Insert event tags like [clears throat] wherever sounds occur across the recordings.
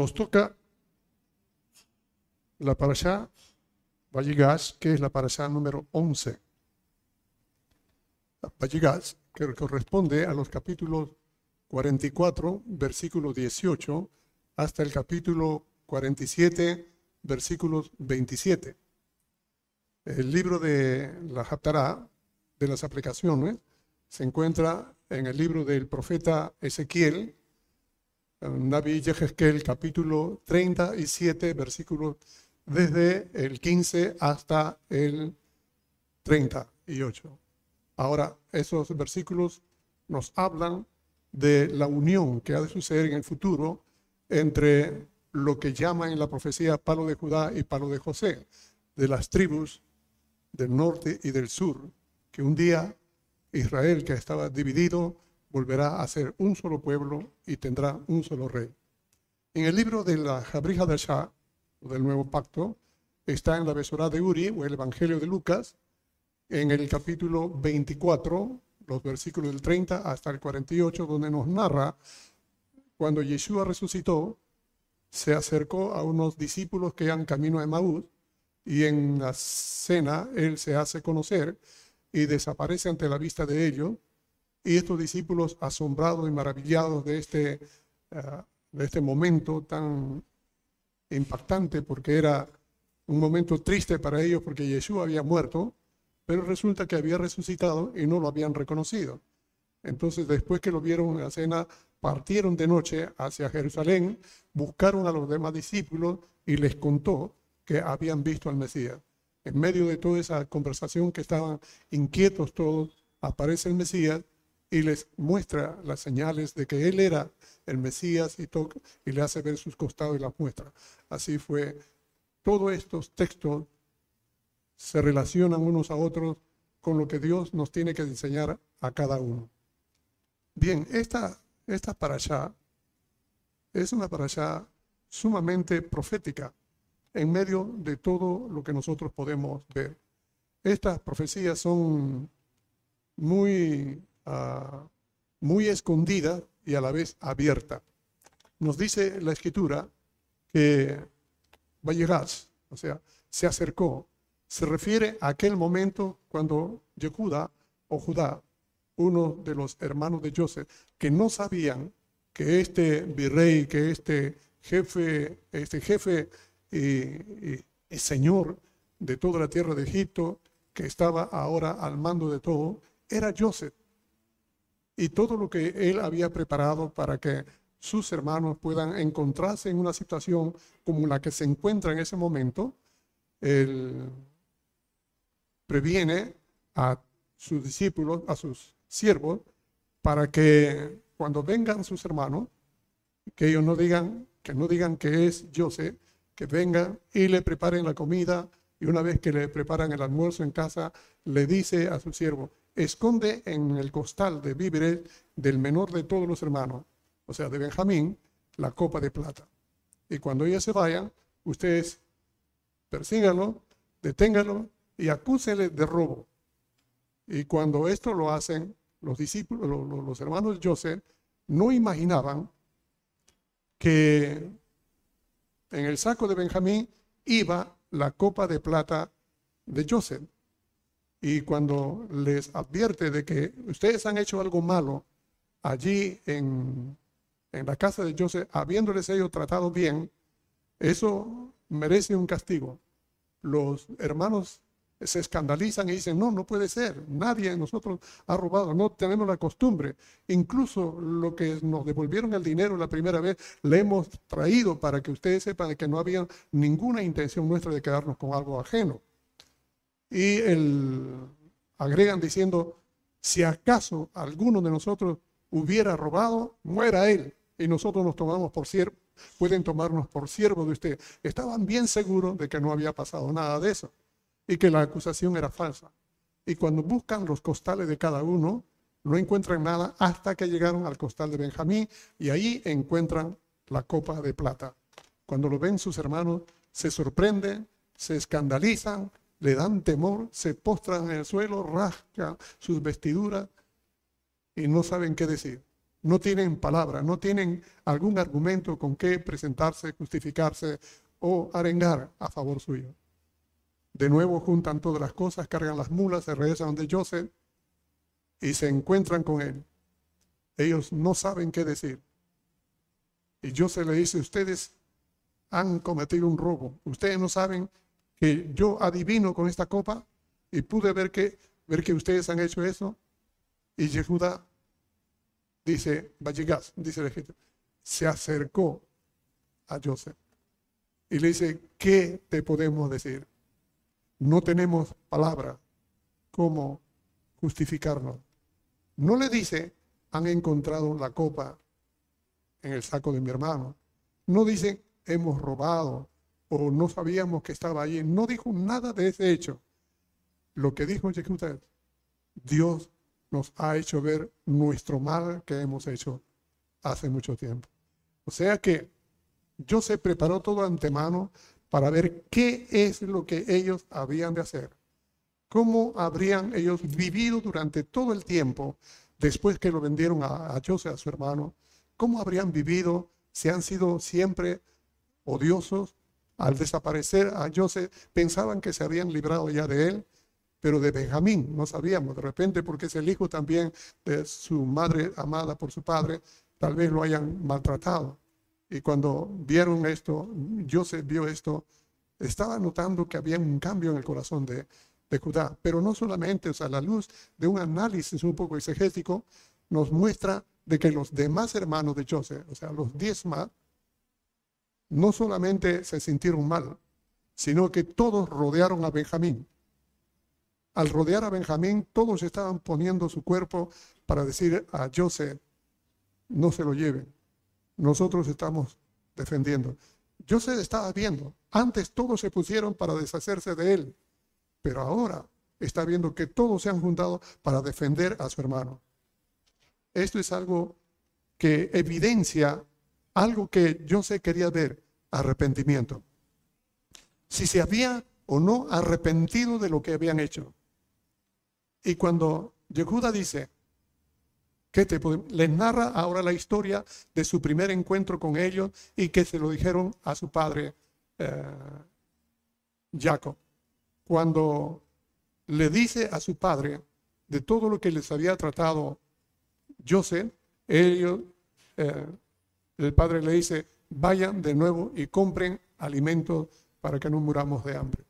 Nos toca la parashá Valligas, que es la parashá número 11. Valligas, que corresponde a los capítulos 44, versículo 18, hasta el capítulo 47, versículos 27. El libro de la Haftarah, de las aplicaciones, se encuentra en el libro del profeta Ezequiel, Nabi Yehezkel, capítulo 37, versículos desde el 15 hasta el 38. Ahora, esos versículos nos hablan de la unión que ha de suceder en el futuro entre lo que llaman en la profecía palo de Judá y palo de José, de las tribus del norte y del sur, que un día Israel, que estaba dividido, volverá a ser un solo pueblo y tendrá un solo rey. En el libro de la Jabrija del Shah, del Nuevo Pacto, está en la Besorá de Uri, o el Evangelio de Lucas, en el capítulo 24, los versículos del 30 hasta el 48, donde nos narra cuando Yeshua resucitó, se acercó a unos discípulos que iban camino a Emaús y en la cena él se hace conocer y desaparece ante la vista de ellos. Y estos discípulos, asombrados y maravillados de este, eh, de este momento tan impactante, porque era un momento triste para ellos porque Yeshua había muerto, pero resulta que había resucitado y no lo habían reconocido. Entonces, después que lo vieron en la cena, partieron de noche hacia Jerusalén, buscaron a los demás discípulos y les contó que habían visto al Mesías. En medio de toda esa conversación que estaban inquietos todos, aparece el Mesías y les muestra las señales de que él era el Mesías y, y le hace ver sus costados y las muestra. Así fue. Todos estos textos se relacionan unos a otros con lo que Dios nos tiene que enseñar a cada uno. Bien, esta, esta allá es una allá sumamente profética en medio de todo lo que nosotros podemos ver. Estas profecías son muy, uh, muy escondidas y a la vez abiertas. Nos dice la escritura que llegar, o sea, se acercó se refiere a aquel momento cuando Yehuda o Judá, uno de los hermanos de Joseph, que no sabían que este virrey, que este jefe, este jefe y, señor de toda la tierra de Egipto, que estaba ahora al mando de todo, era Joseph. Y todo lo que él había preparado para que sus hermanos puedan encontrarse en una situación como la que se encuentra en ese momento, el previene a sus discípulos, a sus siervos, para que cuando vengan sus hermanos, que ellos no digan, que no digan que es José, que vengan y le preparen la comida y una vez que le preparan el almuerzo en casa, le dice a su siervo, esconde en el costal de víveres del menor de todos los hermanos, o sea, de Benjamín, la copa de plata. Y cuando ellos se vayan, ustedes persíganlo, deténganlo y acúsenle de robo. Y cuando esto lo hacen, los discípulos, los, hermanos de Joseph, no imaginaban que en el saco de Benjamín iba la copa de plata de Joseph. Y cuando les advierte de que ustedes han hecho algo malo allí en, en la casa de Joseph, habiéndoles ellos tratado bien, eso merece un castigo. Los hermanos se escandalizan y dicen, no, no puede ser, nadie de nosotros ha robado, no tenemos la costumbre. Incluso lo que nos devolvieron el dinero la primera vez, le hemos traído para que ustedes sepan que no había ninguna intención nuestra de quedarnos con algo ajeno. Y el, agregan diciendo, si acaso alguno de nosotros hubiera robado, muera él. Y nosotros nos tomamos por siervo, pueden tomarnos por siervo de usted. Estaban bien seguros de que no había pasado nada de eso y que la acusación era falsa. Y cuando buscan los costales de cada uno, no encuentran nada hasta que llegaron al costal de Benjamín y ahí encuentran la copa de plata. Cuando lo ven sus hermanos, se sorprenden, se escandalizan, le dan temor, se postran en el suelo, rascan sus vestiduras y no saben qué decir. no tienen palabra, no tienen algún argumento con que presentarse, justificarse o arengar a favor suyo. De nuevo juntan todas las cosas, cargan las mulas, se regresan donde Joseph y se encuentran con él. Ellos no saben qué decir. Y Joseph le dice, ustedes han cometido un robo. Ustedes no saben que yo adivino con esta copa y pude ver que, ver que ustedes han hecho eso. Y Yehuda dice, Vallegas, dice el se acercó a Joseph y le dice, ¿qué te podemos decir? No tenemos palabra cómo justificarnos. No le dice, han encontrado la copa en el saco de mi hermano. No dice, hemos robado o no sabíamos que estaba allí. No dijo nada de ese hecho. Lo que dijo Yehuda Dios nos ha hecho ver nuestro mal que hemos hecho hace mucho tiempo. O sea que yo se preparó todo antemano para ver qué es lo que ellos habían de hacer. Cómo habrían ellos vivido durante todo el tiempo después que lo vendieron a, a José, a su hermano. Cómo habrían vivido si han sido siempre odiosos. Al desaparecer a José, pensaban que se habían librado ya de él pero de Benjamín no sabíamos, de repente porque es el hijo también de su madre amada por su padre, tal vez lo hayan maltratado. Y cuando vieron esto, Joseph vio esto, estaba notando que había un cambio en el corazón de, de Judá, pero no solamente, o sea, la luz de un análisis un poco exegético nos muestra de que los demás hermanos de Joseph, o sea, los diez más, no solamente se sintieron mal, sino que todos rodearon a Benjamín. Al rodear a Benjamín, todos estaban poniendo su cuerpo para decir a Joseph, no se lo lleven. Nosotros estamos defendiendo. Joseph estaba viendo. Antes todos se pusieron para deshacerse de él, pero ahora está viendo que todos se han juntado para defender a su hermano. Esto es algo que evidencia algo que Joseph quería ver, arrepentimiento. Si se había o no arrepentido de lo que habían hecho. Y cuando Yehuda dice, que les narra ahora la historia de su primer encuentro con ellos y que se lo dijeron a su padre eh, Jacob. Cuando le dice a su padre de todo lo que les había tratado Joseph, ellos, eh, el padre le dice, vayan de nuevo y compren alimentos para que no muramos de hambre.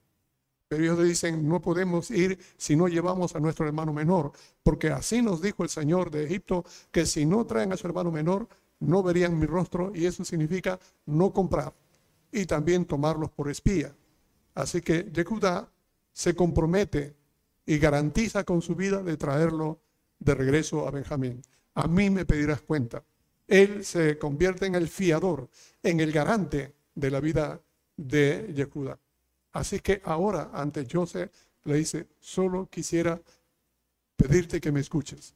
Pero ellos le dicen, no podemos ir si no llevamos a nuestro hermano menor, porque así nos dijo el Señor de Egipto, que si no traen a su hermano menor, no verían mi rostro, y eso significa no comprar y también tomarlos por espía. Así que Yehudá se compromete y garantiza con su vida de traerlo de regreso a Benjamín. A mí me pedirás cuenta. Él se convierte en el fiador, en el garante de la vida de Yehudá. Así que ahora ante José le dice, solo quisiera pedirte que me escuches.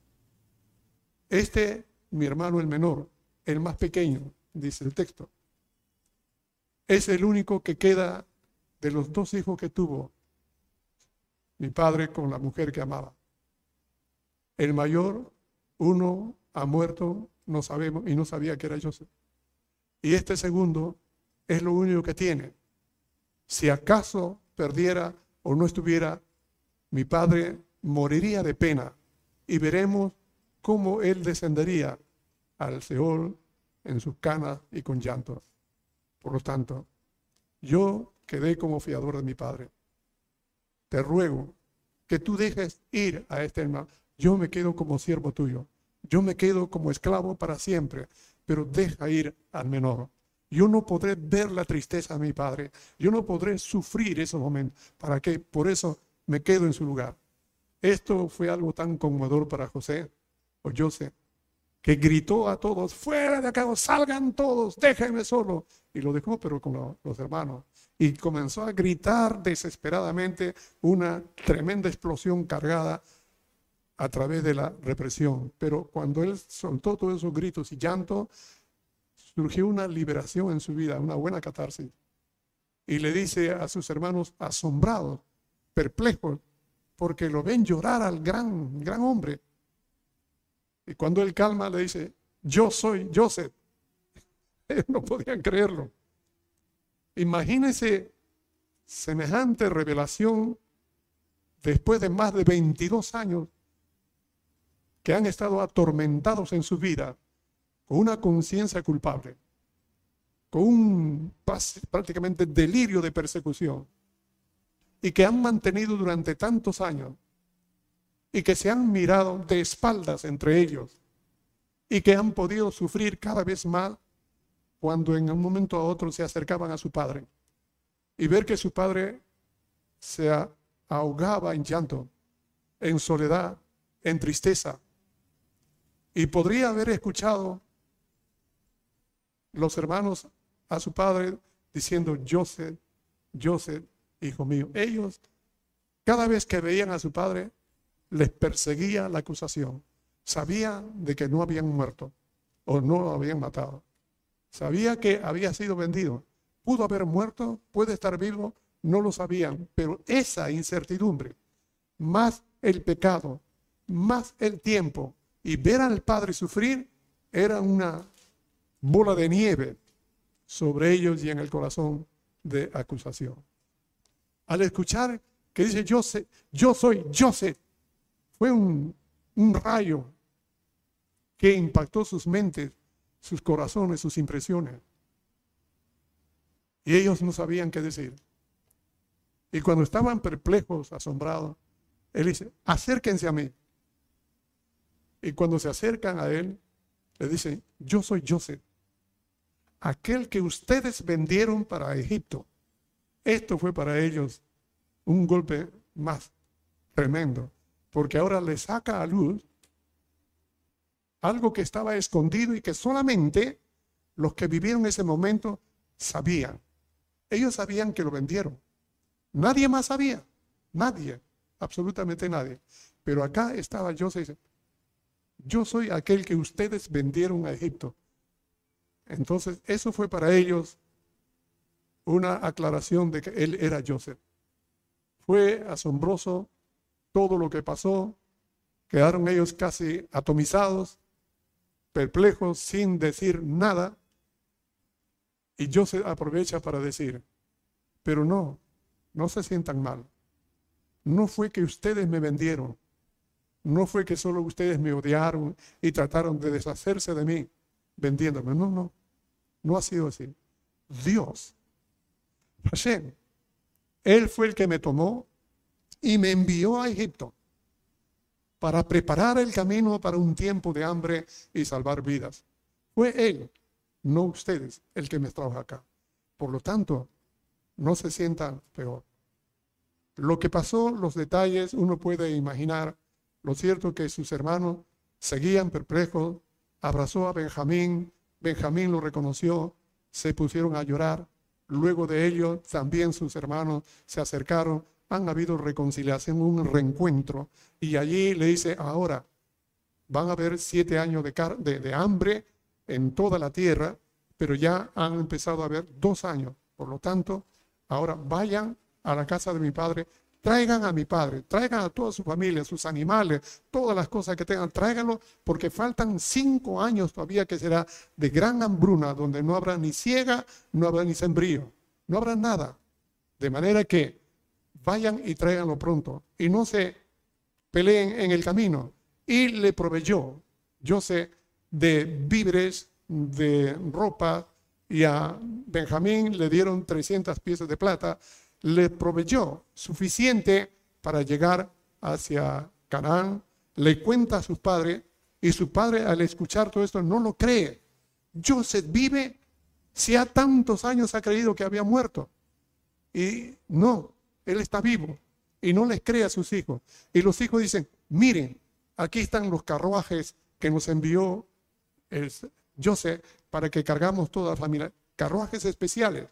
Este, mi hermano el menor, el más pequeño, dice el texto, es el único que queda de los dos hijos que tuvo mi padre con la mujer que amaba. El mayor, uno ha muerto, no sabemos, y no sabía que era José. Y este segundo es lo único que tiene si acaso perdiera o no estuviera, mi padre moriría de pena y veremos cómo él descendería al Seol en sus canas y con llanto. Por lo tanto, yo quedé como fiador de mi padre. Te ruego que tú dejes ir a este hermano. Yo me quedo como siervo tuyo. Yo me quedo como esclavo para siempre, pero deja ir al menor. Yo no podré ver la tristeza de mi padre. Yo no podré sufrir esos momentos. ¿Para qué? Por eso me quedo en su lugar. Esto fue algo tan conmovedor para José o José, que gritó a todos, fuera de acá, salgan todos, déjenme solo. Y lo dejó, pero con los hermanos. Y comenzó a gritar desesperadamente una tremenda explosión cargada a través de la represión. Pero cuando él soltó todos esos gritos y llanto, surgió una liberación en su vida, una buena catarsis. Y le dice a sus hermanos asombrados, perplejos, porque lo ven llorar al gran, gran hombre. Y cuando él calma, le dice, yo soy Joseph. [laughs] Ellos no podían creerlo. Imagínense semejante revelación después de más de 22 años que han estado atormentados en su vida con una conciencia culpable, con un prácticamente delirio de persecución, y que han mantenido durante tantos años, y que se han mirado de espaldas entre ellos, y que han podido sufrir cada vez más cuando en un momento a otro se acercaban a su padre, y ver que su padre se ahogaba en llanto, en soledad, en tristeza, y podría haber escuchado los hermanos a su padre diciendo, Joseph, Joseph, hijo mío. Ellos, cada vez que veían a su padre, les perseguía la acusación. Sabía de que no habían muerto o no habían matado. Sabía que había sido vendido. Pudo haber muerto, puede estar vivo, no lo sabían. Pero esa incertidumbre, más el pecado, más el tiempo, y ver al Padre sufrir era una bola de nieve sobre ellos y en el corazón de acusación. Al escuchar que dice yo, sé, yo soy Joseph, fue un, un rayo que impactó sus mentes, sus corazones, sus impresiones. Y ellos no sabían qué decir. Y cuando estaban perplejos, asombrados, él dice, acérquense a mí. Y cuando se acercan a él, le dicen, yo soy Joseph, aquel que ustedes vendieron para Egipto. Esto fue para ellos un golpe más tremendo, porque ahora le saca a luz algo que estaba escondido y que solamente los que vivieron ese momento sabían. Ellos sabían que lo vendieron. Nadie más sabía. Nadie. Absolutamente nadie. Pero acá estaba Joseph yo soy aquel que ustedes vendieron a Egipto. Entonces, eso fue para ellos una aclaración de que él era Joseph. Fue asombroso todo lo que pasó. Quedaron ellos casi atomizados, perplejos, sin decir nada. Y Joseph aprovecha para decir, pero no, no se sientan mal. No fue que ustedes me vendieron, no fue que solo ustedes me odiaron y trataron de deshacerse de mí vendiéndome. No, no. No ha sido así. Dios, Hashem, Él fue el que me tomó y me envió a Egipto para preparar el camino para un tiempo de hambre y salvar vidas. Fue Él, no ustedes, el que me trajo acá. Por lo tanto, no se sientan peor. Lo que pasó, los detalles, uno puede imaginar lo cierto es que sus hermanos seguían perplejos, abrazó a Benjamín, Benjamín lo reconoció, se pusieron a llorar. Luego de ello, también sus hermanos se acercaron, han habido reconciliación, un reencuentro, y allí le dice, ahora van a haber siete años de, de hambre en toda la tierra, pero ya han empezado a haber dos años. Por lo tanto, ahora vayan a la casa de mi padre Traigan a mi padre, traigan a toda su familia, sus animales, todas las cosas que tengan, tráiganlo, porque faltan cinco años todavía que será de gran hambruna, donde no habrá ni ciega, no habrá ni sembrío, no habrá nada. De manera que vayan y tráiganlo pronto y no se peleen en el camino. Y le proveyó, yo sé, de víveres, de ropa, y a Benjamín le dieron 300 piezas de plata le proveyó suficiente para llegar hacia Canaán, le cuenta a su padre y su padre al escuchar todo esto no lo cree. Joseph vive, si ha tantos años ha creído que había muerto. Y no, él está vivo y no les cree a sus hijos. Y los hijos dicen, miren, aquí están los carruajes que nos envió Joseph para que cargamos toda la familia. Carruajes especiales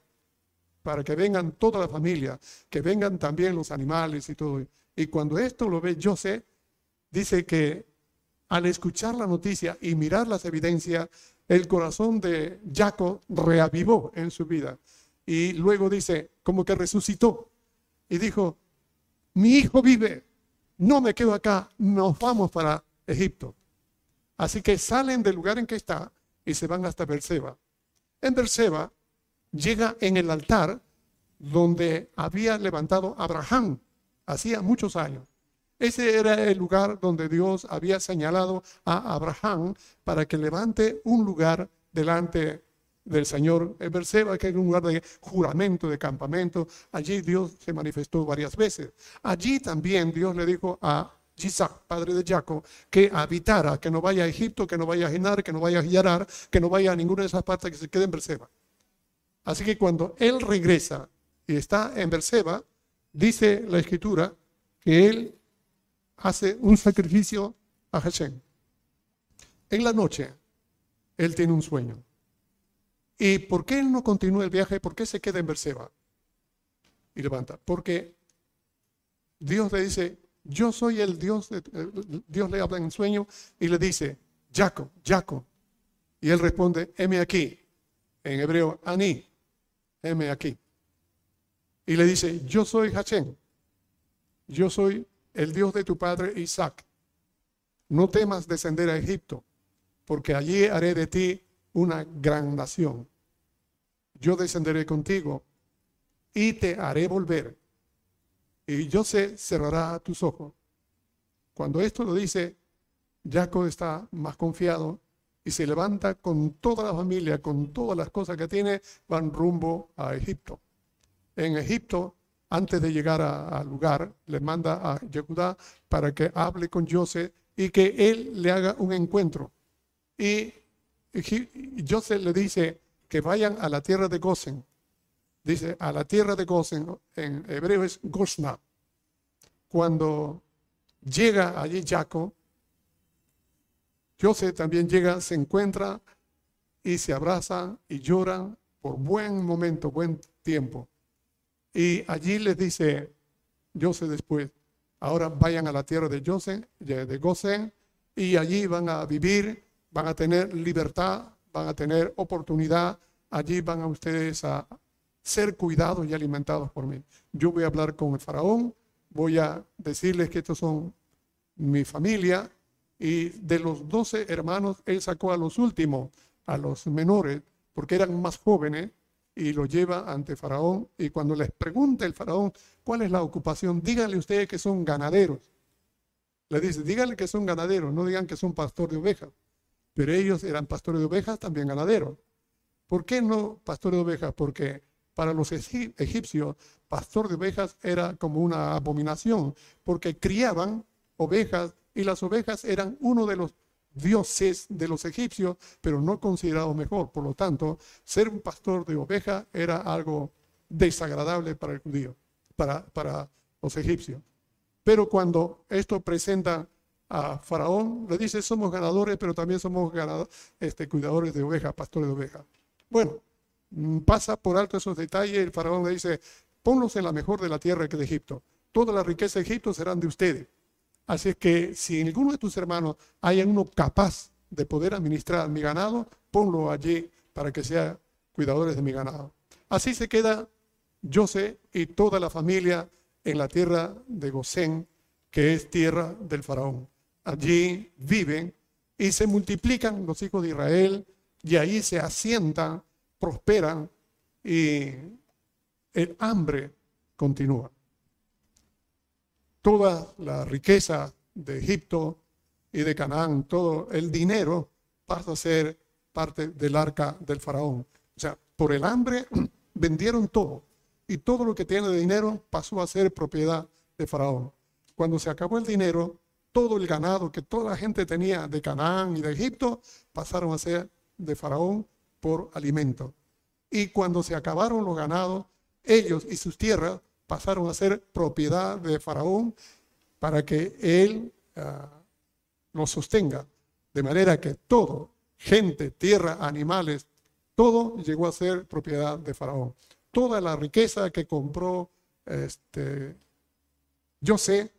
para que vengan toda la familia, que vengan también los animales y todo. Y cuando esto lo ve José, dice que al escuchar la noticia y mirar las evidencias, el corazón de Jacob reavivó en su vida. Y luego dice, como que resucitó. Y dijo, mi hijo vive, no me quedo acá, nos vamos para Egipto. Así que salen del lugar en que está y se van hasta Berseba. En Berseba llega en el altar donde había levantado Abraham hacía muchos años. Ese era el lugar donde Dios había señalado a Abraham para que levante un lugar delante del Señor en Berseba, que es un lugar de juramento, de campamento. Allí Dios se manifestó varias veces. Allí también Dios le dijo a Isaac, padre de Jacob, que habitara, que no vaya a Egipto, que no vaya a Genar, que no vaya a Yarar, que no vaya a ninguna de esas partes, que se quede en Berseba. Así que cuando él regresa y está en Berseba, dice la escritura que él hace un sacrificio a Hashem. En la noche, él tiene un sueño. ¿Y por qué él no continúa el viaje? ¿Por qué se queda en Berseba? Y levanta. Porque Dios le dice, yo soy el Dios. Dios le habla en sueño y le dice, Jacob, Jacob. Y él responde, heme aquí. En hebreo, Ani, heme aquí. Y le dice, yo soy Hashem. Yo soy el Dios de tu padre Isaac. No temas descender a Egipto, porque allí haré de ti una gran nación. Yo descenderé contigo y te haré volver. Y yo sé, cerrará tus ojos. Cuando esto lo dice, Jacob está más confiado y se levanta con toda la familia, con todas las cosas que tiene, van rumbo a Egipto. En Egipto antes de llegar al lugar, le manda a Yehudá para que hable con José y que él le haga un encuentro. Y, José le dice que vayan a la tierra de Gosen. Dice, a la tierra de Gosen, en hebreo es Gosna. Cuando llega allí Jacob, José también llega, se encuentra y se abrazan y lloran por buen momento, buen tiempo. Y allí les dice José después, ahora vayan a la tierra de José, de Gosen, y allí van a vivir, van a tener libertad, van a tener oportunidad, allí van a ustedes a ser cuidados y alimentados por mí. Yo voy a hablar con el faraón, voy a decirles que estos son mi familia, y de los doce hermanos, él sacó a los últimos, a los menores, porque eran más jóvenes, y lo lleva ante Faraón. Y cuando les pregunta el Faraón cuál es la ocupación, díganle ustedes que son ganaderos. Le dice, díganle que son ganaderos, no digan que son pastor de ovejas. Pero ellos eran pastores de ovejas, también ganaderos. ¿Por qué no pastor de ovejas? Porque para los egipcios, pastor de ovejas era como una abominación, porque criaban ovejas y las ovejas eran uno de los dioses de los egipcios, pero no considerado mejor. Por lo tanto, ser un pastor de oveja era algo desagradable para el judío, para, para los egipcios. Pero cuando esto presenta a Faraón, le dice, somos ganadores, pero también somos este, cuidadores de ovejas, pastores de ovejas. Bueno, mm, pasa por alto esos detalles, el Faraón le dice, ponlos en la mejor de la tierra que de Egipto. Toda la riqueza de Egipto serán de ustedes. Así es que si alguno de tus hermanos hay uno capaz de poder administrar mi ganado, ponlo allí para que sea cuidadores de mi ganado. Así se queda José y toda la familia en la tierra de Gosén, que es tierra del faraón. Allí viven y se multiplican los hijos de Israel y ahí se asientan, prosperan y el hambre continúa toda la riqueza de Egipto y de Canaán, todo el dinero pasa a ser parte del arca del faraón. O sea, por el hambre [clears throat] vendieron todo y todo lo que tiene de dinero pasó a ser propiedad de faraón. Cuando se acabó el dinero, todo el ganado que toda la gente tenía de Canaán y de Egipto pasaron a ser de faraón por alimento. Y cuando se acabaron los ganados, ellos y sus tierras pasaron a ser propiedad de Faraón para que él uh, los sostenga. De manera que todo, gente, tierra, animales, todo llegó a ser propiedad de Faraón. Toda la riqueza que compró este, José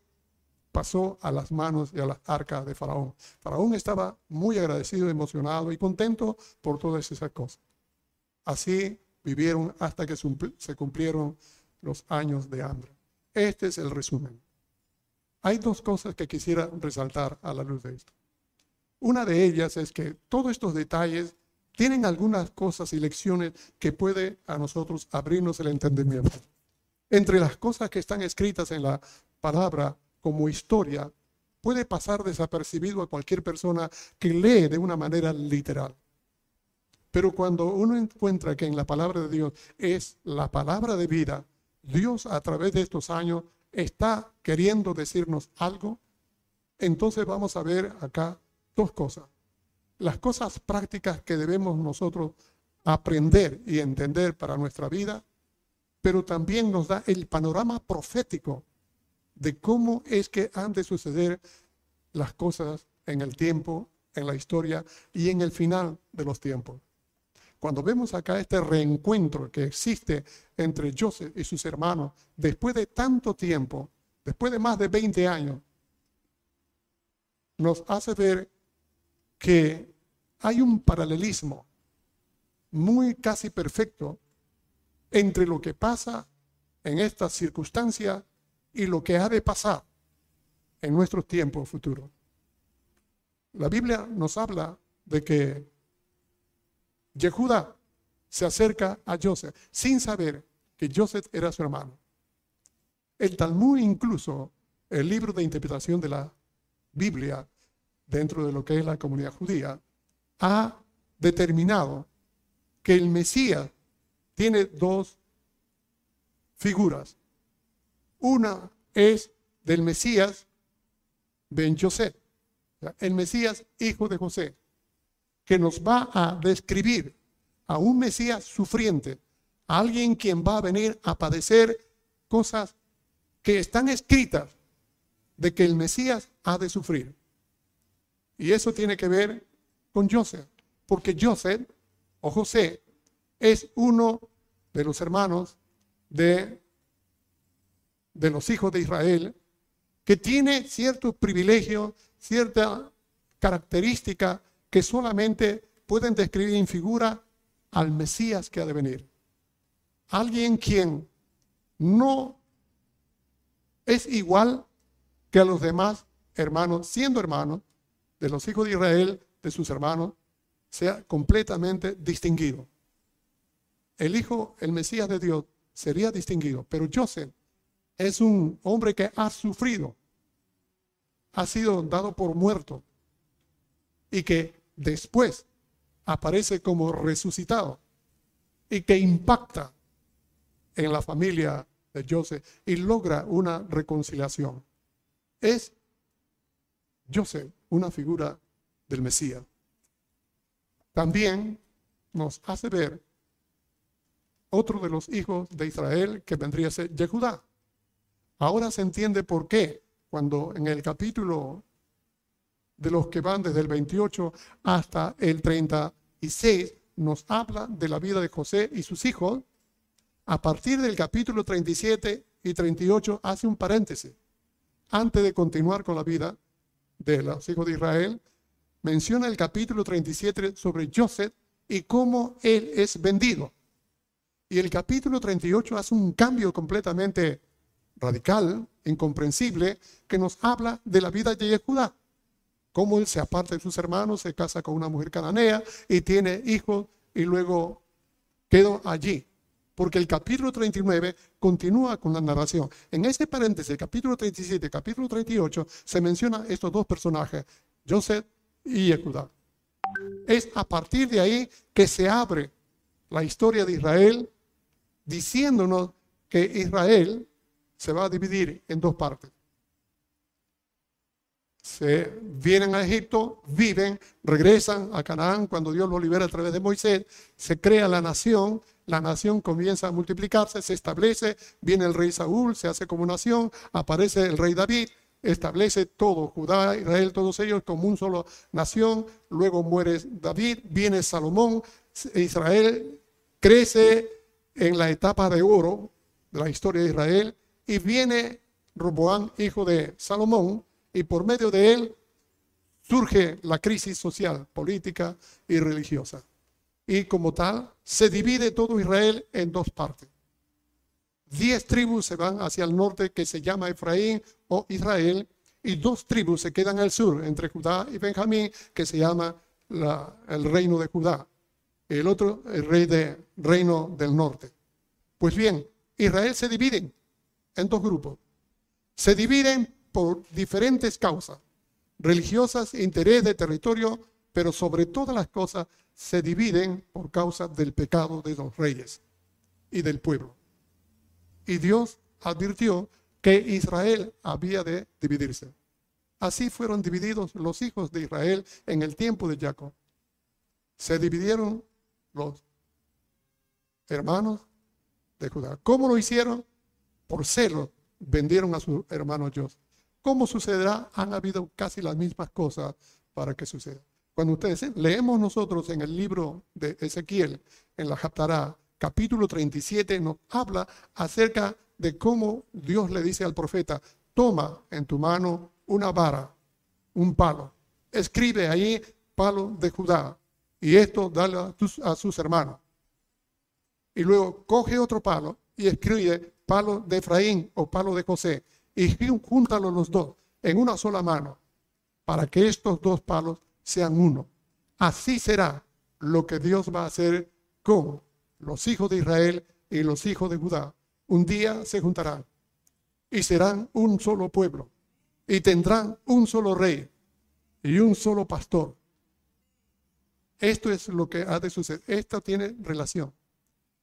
pasó a las manos y a las arcas de Faraón. Faraón estaba muy agradecido, emocionado y contento por todas esas cosas. Así vivieron hasta que se cumplieron los años de hambre. Este es el resumen. Hay dos cosas que quisiera resaltar a la luz de esto. Una de ellas es que todos estos detalles tienen algunas cosas y lecciones que puede a nosotros abrirnos el entendimiento. Entre las cosas que están escritas en la palabra como historia, puede pasar desapercibido a cualquier persona que lee de una manera literal. Pero cuando uno encuentra que en la palabra de Dios es la palabra de vida, Dios a través de estos años está queriendo decirnos algo, entonces vamos a ver acá dos cosas. Las cosas prácticas que debemos nosotros aprender y entender para nuestra vida, pero también nos da el panorama profético de cómo es que han de suceder las cosas en el tiempo, en la historia y en el final de los tiempos. Cuando vemos acá este reencuentro que existe entre Joseph y sus hermanos, después de tanto tiempo, después de más de 20 años, nos hace ver que hay un paralelismo muy casi perfecto entre lo que pasa en esta circunstancia y lo que ha de pasar en nuestros tiempos futuros. La Biblia nos habla de que Yehuda se acerca a Joseph sin saber que Joseph era su hermano. El Talmud incluso, el libro de interpretación de la Biblia dentro de lo que es la comunidad judía, ha determinado que el Mesías tiene dos figuras. Una es del Mesías Ben José, el Mesías hijo de José, que nos va a describir a un Mesías sufriente, a alguien quien va a venir a padecer cosas que están escritas de que el Mesías ha de sufrir. Y eso tiene que ver con Joseph, porque Joseph o José es uno de los hermanos de, de los hijos de Israel que tiene ciertos privilegios, cierta característica que solamente pueden describir en figura al Mesías que ha de venir. Alguien quien no es igual que a los demás hermanos, siendo hermanos de los hijos de Israel, de sus hermanos, sea completamente distinguido. El hijo, el Mesías de Dios, sería distinguido, pero Joseph es un hombre que ha sufrido, ha sido dado por muerto y que después aparece como resucitado y que impacta en la familia de Joseph y logra una reconciliación. Es Joseph una figura del Mesías. También nos hace ver otro de los hijos de Israel que vendría a ser Yehudá. Ahora se entiende por qué cuando en el capítulo de los que van desde el 28 hasta el 36 nos habla de la vida de José y sus hijos. A partir del capítulo 37 y 38 hace un paréntesis. Antes de continuar con la vida de los hijos de Israel, menciona el capítulo 37 sobre Joseph y cómo él es vendido. Y el capítulo 38 hace un cambio completamente radical, incomprensible, que nos habla de la vida de Judá. Cómo él se aparta de sus hermanos, se casa con una mujer cananea y tiene hijos y luego quedó allí. Porque el capítulo 39 continúa con la narración. En ese paréntesis, capítulo 37 capítulo 38, se menciona estos dos personajes, Joseph y Judá. Es a partir de ahí que se abre la historia de Israel diciéndonos que Israel se va a dividir en dos partes. Se vienen a Egipto, viven, regresan a Canaán cuando Dios lo libera a través de Moisés, se crea la nación, la nación comienza a multiplicarse, se establece, viene el rey Saúl, se hace como nación, aparece el rey David, establece todo, Judá, Israel, todos ellos como un solo nación, luego muere David, viene Salomón, Israel crece en la etapa de oro de la historia de Israel y viene Roboán, hijo de Salomón, y por medio de él surge la crisis social, política y religiosa. Y como tal, se divide todo Israel en dos partes. Diez tribus se van hacia el norte que se llama Efraín o Israel y dos tribus se quedan al sur, entre Judá y Benjamín, que se llama el reino de Judá. El otro, el rey de, reino del norte. Pues bien, Israel se divide en dos grupos. Se dividen por diferentes causas, religiosas, interés de territorio, pero sobre todas las cosas se dividen por causa del pecado de los reyes y del pueblo. Y Dios advirtió que Israel había de dividirse. Así fueron divididos los hijos de Israel en el tiempo de Jacob. Se dividieron los hermanos de Judá. ¿Cómo lo hicieron? Por celo vendieron a su hermano José. ¿Cómo sucederá? Han habido casi las mismas cosas para que suceda. Cuando ustedes leemos nosotros en el libro de Ezequiel, en la Japtará, capítulo 37, nos habla acerca de cómo Dios le dice al profeta, toma en tu mano una vara, un palo, escribe ahí palo de Judá, y esto dale a, a sus hermanos. Y luego coge otro palo y escribe palo de Efraín o palo de José, y júntalo los dos en una sola mano, para que estos dos palos sean uno. Así será lo que Dios va a hacer con los hijos de Israel y los hijos de Judá. Un día se juntarán y serán un solo pueblo y tendrán un solo rey y un solo pastor. Esto es lo que ha de suceder. Esto tiene relación.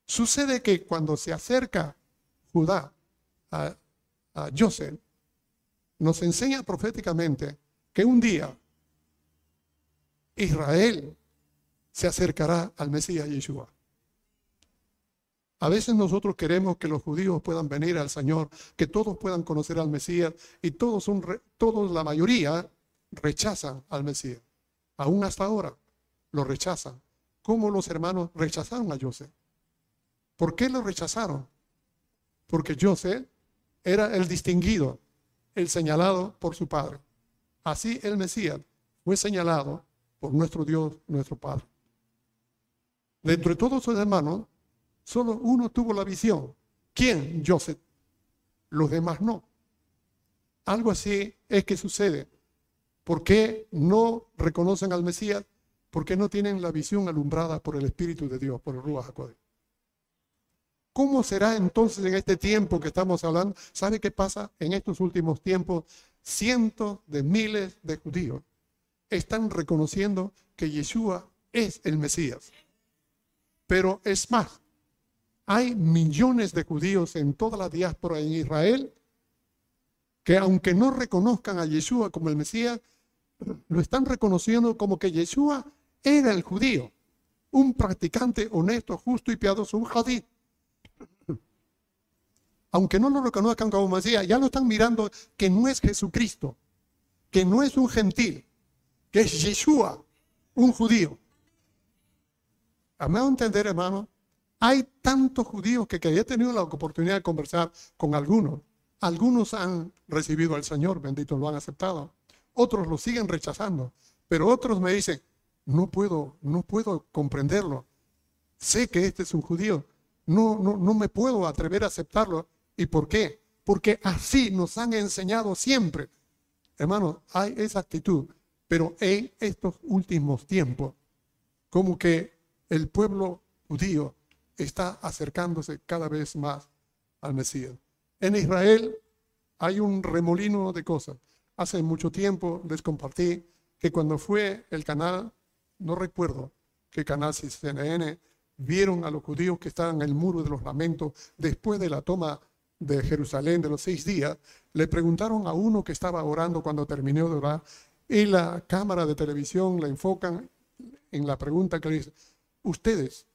Sucede que cuando se acerca Judá a, a nos enseña proféticamente que un día Israel se acercará al Mesías Yeshua. A veces nosotros queremos que los judíos puedan venir al Señor, que todos puedan conocer al Mesías y todos, todos la mayoría rechazan al Mesías. Aún hasta ahora lo rechazan. ¿Cómo los hermanos rechazaron a José? ¿Por qué lo rechazaron? Porque José era el distinguido, el señalado por su padre. Así el Mesías fue señalado por nuestro Dios, nuestro Padre. Dentro de todos sus hermanos, solo uno tuvo la visión. ¿Quién? Joseph. Los demás no. Algo así es que sucede. ¿Por qué no reconocen al Mesías? Porque no tienen la visión alumbrada por el Espíritu de Dios, por el Ruach HaKodesh. ¿Cómo será entonces en este tiempo que estamos hablando? ¿Sabe qué pasa en estos últimos tiempos? Cientos de miles de judíos están reconociendo que Yeshua es el Mesías. Pero es más, hay millones de judíos en toda la diáspora en Israel que aunque no reconozcan a Yeshua como el Mesías, lo están reconociendo como que Yeshua era el judío, un practicante honesto, justo y piadoso, un jadí. Aunque no lo reconozcan como Mesías, ya lo están mirando que no es Jesucristo, que no es un gentil, que es Yeshua, un judío. A a entender, hermano, hay tantos judíos que, que he tenido la oportunidad de conversar con algunos. Algunos han recibido al Señor, bendito, lo han aceptado. Otros lo siguen rechazando. Pero otros me dicen, no puedo, no puedo comprenderlo. Sé que este es un judío. No, no, no me puedo atrever a aceptarlo. ¿Y por qué? Porque así nos han enseñado siempre. Hermano, hay esa actitud. Pero en estos últimos tiempos, como que el pueblo judío está acercándose cada vez más al Mesías. En Israel hay un remolino de cosas. Hace mucho tiempo les compartí que cuando fue el canal, no recuerdo qué canal, si CNN, vieron a los judíos que estaban en el muro de los lamentos después de la toma de Jerusalén de los seis días, le preguntaron a uno que estaba orando cuando terminó de orar, y la cámara de televisión la enfocan en la pregunta que dice, ustedes,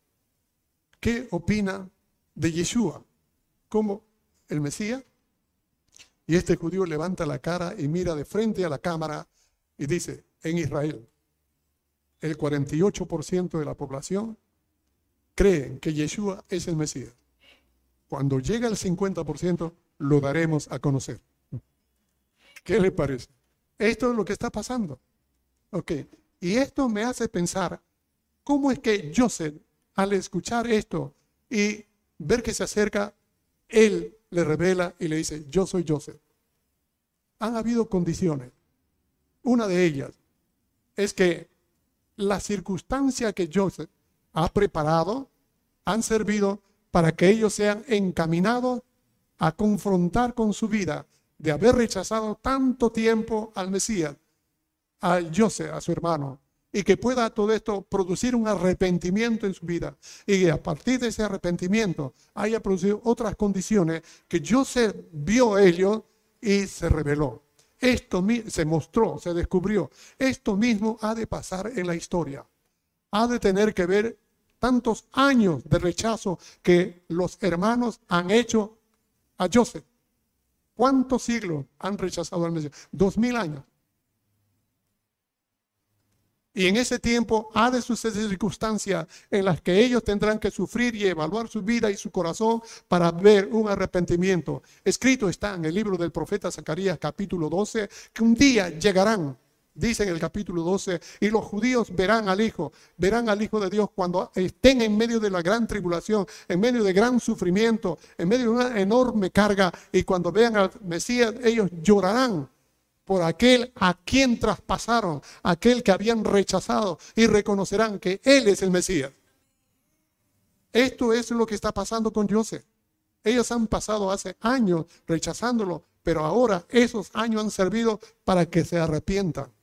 ¿qué opinan de Yeshua como el Mesías? Y este judío levanta la cara y mira de frente a la cámara y dice, en Israel, el 48% de la población cree que Yeshua es el Mesías. Cuando llega el 50%, lo daremos a conocer. ¿Qué le parece? Esto es lo que está pasando. Ok. Y esto me hace pensar, ¿cómo es que Joseph, al escuchar esto y ver que se acerca, él le revela y le dice, yo soy Joseph. han habido condiciones. Una de ellas es que la circunstancia que Joseph ha preparado han servido para que ellos sean encaminados a confrontar con su vida de haber rechazado tanto tiempo al Mesías, a Joseph, a su hermano, y que pueda todo esto producir un arrepentimiento en su vida. Y a partir de ese arrepentimiento haya producido otras condiciones que Joseph vio ellos y se reveló. Esto se mostró, se descubrió. Esto mismo ha de pasar en la historia. Ha de tener que ver tantos años de rechazo que los hermanos han hecho a Joseph. ¿Cuántos siglos han rechazado al Mesías? Dos mil años. Y en ese tiempo ha de suceder circunstancias en las que ellos tendrán que sufrir y evaluar su vida y su corazón para ver un arrepentimiento. Escrito está en el libro del profeta Zacarías capítulo 12 que un día llegarán, dice en el capítulo 12, y los judíos verán al Hijo, verán al Hijo de Dios cuando estén en medio de la gran tribulación, en medio de gran sufrimiento, en medio de una enorme carga, y cuando vean al Mesías, ellos llorarán por aquel a quien traspasaron, aquel que habían rechazado y reconocerán que Él es el Mesías. Esto es lo que está pasando con Joseph. Ellos han pasado hace años rechazándolo, pero ahora esos años han servido para que se arrepientan.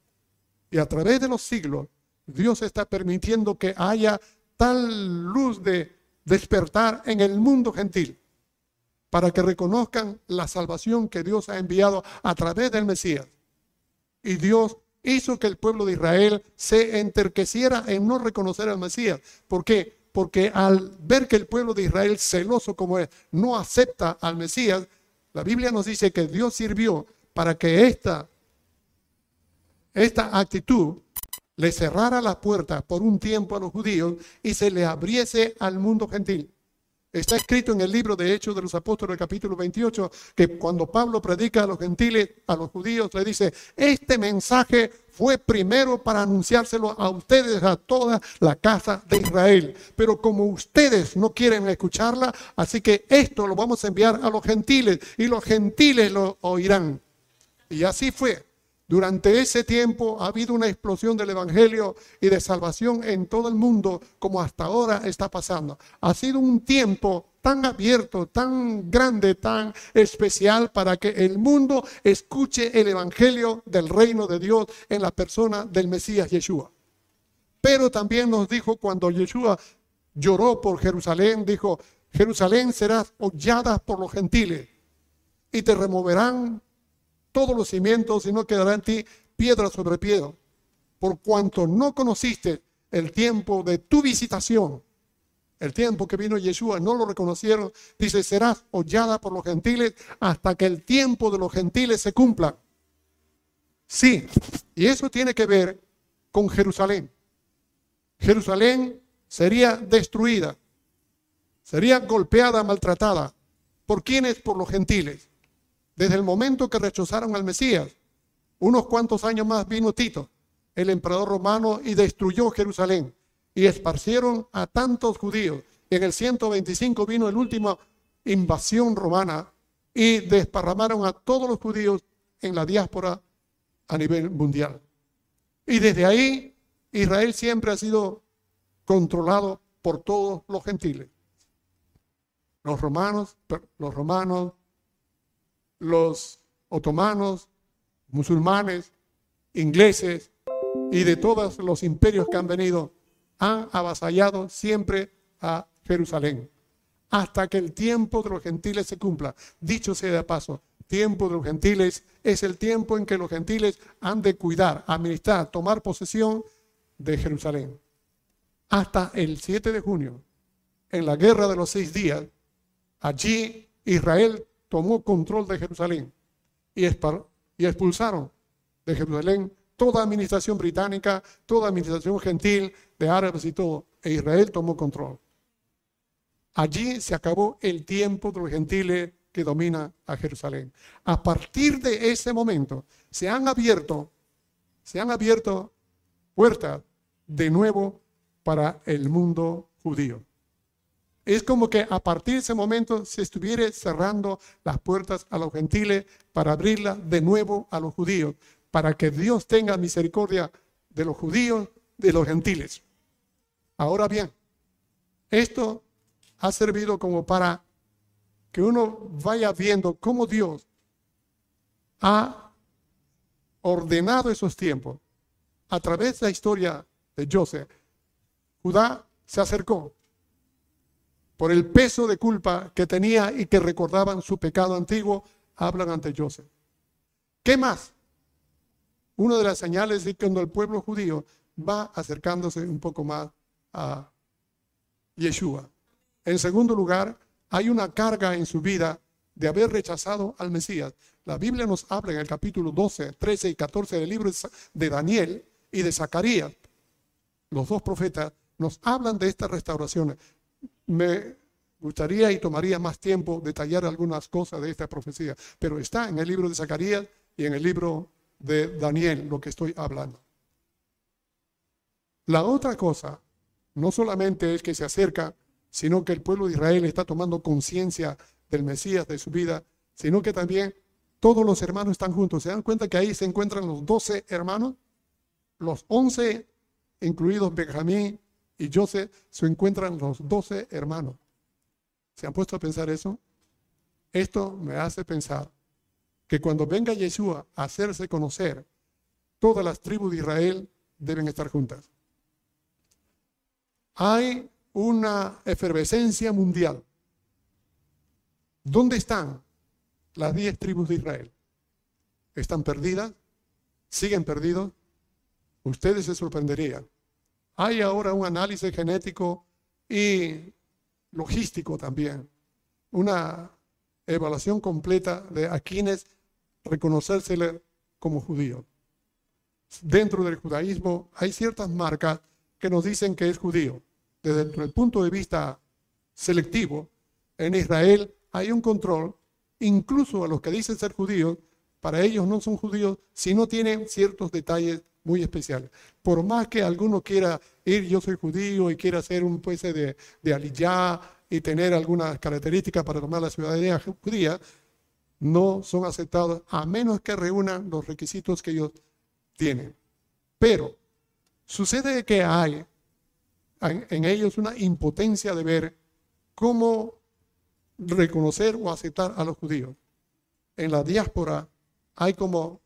Y a través de los siglos, Dios está permitiendo que haya tal luz de despertar en el mundo gentil para que reconozcan la salvación que Dios ha enviado a través del Mesías. Y Dios hizo que el pueblo de Israel se enterqueciera en no reconocer al Mesías. ¿Por qué? Porque al ver que el pueblo de Israel, celoso como es, no acepta al Mesías, la Biblia nos dice que Dios sirvió para que esta, esta actitud le cerrara la puerta por un tiempo a los judíos y se le abriese al mundo gentil. Está escrito en el libro de Hechos de los Apóstoles, capítulo 28, que cuando Pablo predica a los gentiles, a los judíos, le dice, este mensaje fue primero para anunciárselo a ustedes, a toda la casa de Israel. Pero como ustedes no quieren escucharla, así que esto lo vamos a enviar a los gentiles y los gentiles lo oirán. Y así fue. Durante ese tiempo ha habido una explosión del Evangelio y de salvación en todo el mundo como hasta ahora está pasando. Ha sido un tiempo tan abierto, tan grande, tan especial para que el mundo escuche el Evangelio del reino de Dios en la persona del Mesías Yeshua. Pero también nos dijo cuando Yeshua lloró por Jerusalén, dijo, Jerusalén serás hollada por los gentiles y te removerán todos los cimientos y no quedará en ti piedra sobre piedra. Por cuanto no conociste el tiempo de tu visitación, el tiempo que vino Yeshua, no lo reconocieron, dice, serás hollada por los gentiles hasta que el tiempo de los gentiles se cumpla. Sí, y eso tiene que ver con Jerusalén. Jerusalén sería destruida, sería golpeada, maltratada. ¿Por quiénes? Por los gentiles. Desde el momento que rechazaron al Mesías, unos cuantos años más vino Tito, el emperador romano, y destruyó Jerusalén y esparcieron a tantos judíos. En el 125 vino la última invasión romana y desparramaron a todos los judíos en la diáspora a nivel mundial. Y desde ahí Israel siempre ha sido controlado por todos los gentiles. Los romanos, los romanos, los otomanos, musulmanes, ingleses y de todos los imperios que han venido, han avasallado siempre a Jerusalén, hasta que el tiempo de los gentiles se cumpla. Dicho sea de paso, tiempo de los gentiles es el tiempo en que los gentiles han de cuidar, administrar, tomar posesión de Jerusalén. Hasta el 7 de junio, en la guerra de los seis días, allí Israel tomó control de Jerusalén y, expulsaron de Jerusalén toda administración británica, toda administración gentil de árabes y todo, e Israel tomó control. Allí se acabó el tiempo de los gentiles que domina a Jerusalén. A partir de ese momento se han abierto, se han abierto puertas de nuevo para el mundo judío. Es como que a partir de ese momento se estuviera cerrando las puertas a los gentiles para abrirlas de nuevo a los judíos, para que Dios tenga misericordia de los judíos, de los gentiles. Ahora bien, esto ha servido como para que uno vaya viendo cómo Dios ha ordenado esos tiempos a través de la historia de Joseph. Judá se acercó por el peso de culpa que tenía y que recordaban su pecado antiguo, hablan ante Joseph. ¿Qué más? Una de las señales que cuando el pueblo judío va acercándose un poco más a Yeshua. En segundo lugar, hay una carga en su vida de haber rechazado al Mesías. La Biblia nos habla en el capítulo 12, 13 y 14 del libro de Daniel y de Zacarías. Los dos profetas nos hablan de estas restauraciones. Me gustaría y tomaría más tiempo detallar algunas cosas de esta profecía, pero está en el libro de Zacarías y en el libro de Daniel lo que estoy hablando. La otra cosa no solamente es que se acerca, sino que el pueblo de Israel está tomando conciencia del Mesías, de su vida, sino que también todos los hermanos están juntos. ¿Se dan cuenta que ahí se encuentran los doce hermanos? Los once, incluidos Benjamín y Joseph, se encuentran los doce hermanos. ¿Se han puesto a pensar eso? Esto me hace pensar que cuando venga Yeshua a hacerse conocer, todas las tribus de Israel deben estar juntas. Hay una efervescencia mundial. ¿Dónde están las diez tribus de Israel? ¿Están perdidas? ¿Siguen perdidos? Ustedes se sorprenderían. Hay ahora un análisis genético y logístico también, una evaluación completa de a quienes reconocérsele como judío. Dentro del judaísmo hay ciertas marcas que nos dicen que es judío. Desde el punto de vista selectivo, en Israel hay un control, incluso a los que dicen ser judíos, para ellos no son judíos si no tienen ciertos detalles muy especiales. Por más que alguno quiera ir, yo soy judío y quiera ser un pues de, de aliyah y tener algunas características para tomar la ciudadanía judía, no son aceptados a menos que reúnan los requisitos que ellos tienen. Pero sucede que hay en ellos una impotencia de ver cómo reconocer o aceptar a los judíos. En la diáspora hay como,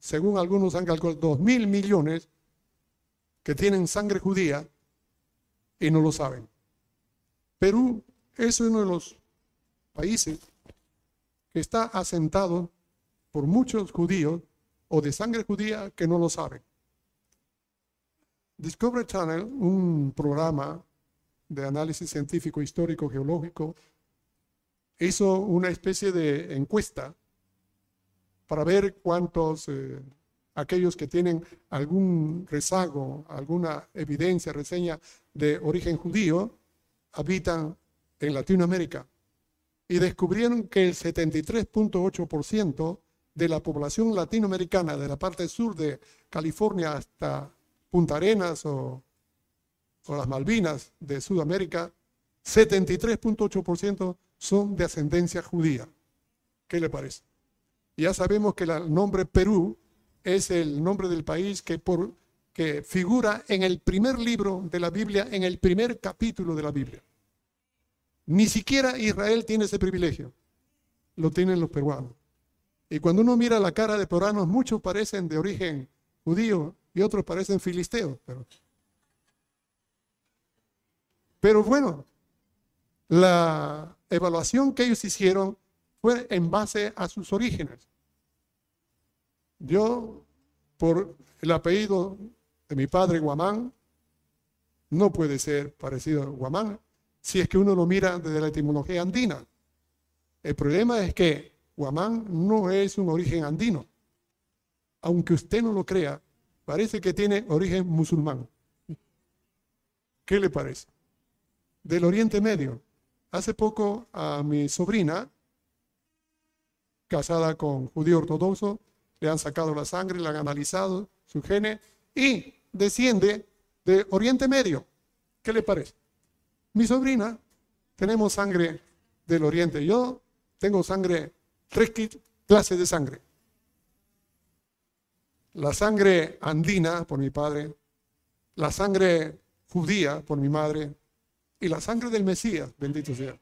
según algunos han calculado, dos mil millones que tienen sangre judía y no lo saben. Perú es uno de los países que está asentado por muchos judíos o de sangre judía que no lo saben. Discovery Channel, un programa de análisis científico, histórico, geológico, hizo una especie de encuesta para ver cuántos eh, aquellos que tienen algún rezago, alguna evidencia, reseña de origen judío, habitan en Latinoamérica y descubrieron que el 73.8% de la población latinoamericana de la parte sur de California hasta Punta Arenas o, las Malvinas de Sudamérica, 73.8% son de ascendencia judía. ¿Qué le parece? Ya sabemos que el nombre Perú es el nombre del país que, figura en el primer libro de la Biblia, en el primer capítulo de la Biblia. Ni siquiera Israel tiene ese privilegio. Lo tienen los peruanos. Y cuando uno mira la cara de peruanos, muchos parecen de origen judío y otros parecen filisteos. Pero, pero bueno, la evaluación que ellos hicieron fue en base a sus orígenes. Yo, por el apellido de mi padre Guamán, no puede ser parecido a Guamán, si es que uno lo mira desde la etimología andina. El problema es que Guamán no es un origen andino. Aunque usted no lo crea, parece que tiene origen musulmán. ¿Qué le parece? Del Oriente Medio. Hace poco a mi sobrina, casada con judío ortodoxo, le han sacado la sangre, le han analizado su gene y desciende de Oriente Medio. ¿Qué le parece? Mi sobrina tenemos sangre del oriente. Yo tengo sangre, tres clases de sangre. La sangre andina por mi padre, la sangre judía por mi madre y la sangre del Mesías, bendito sea.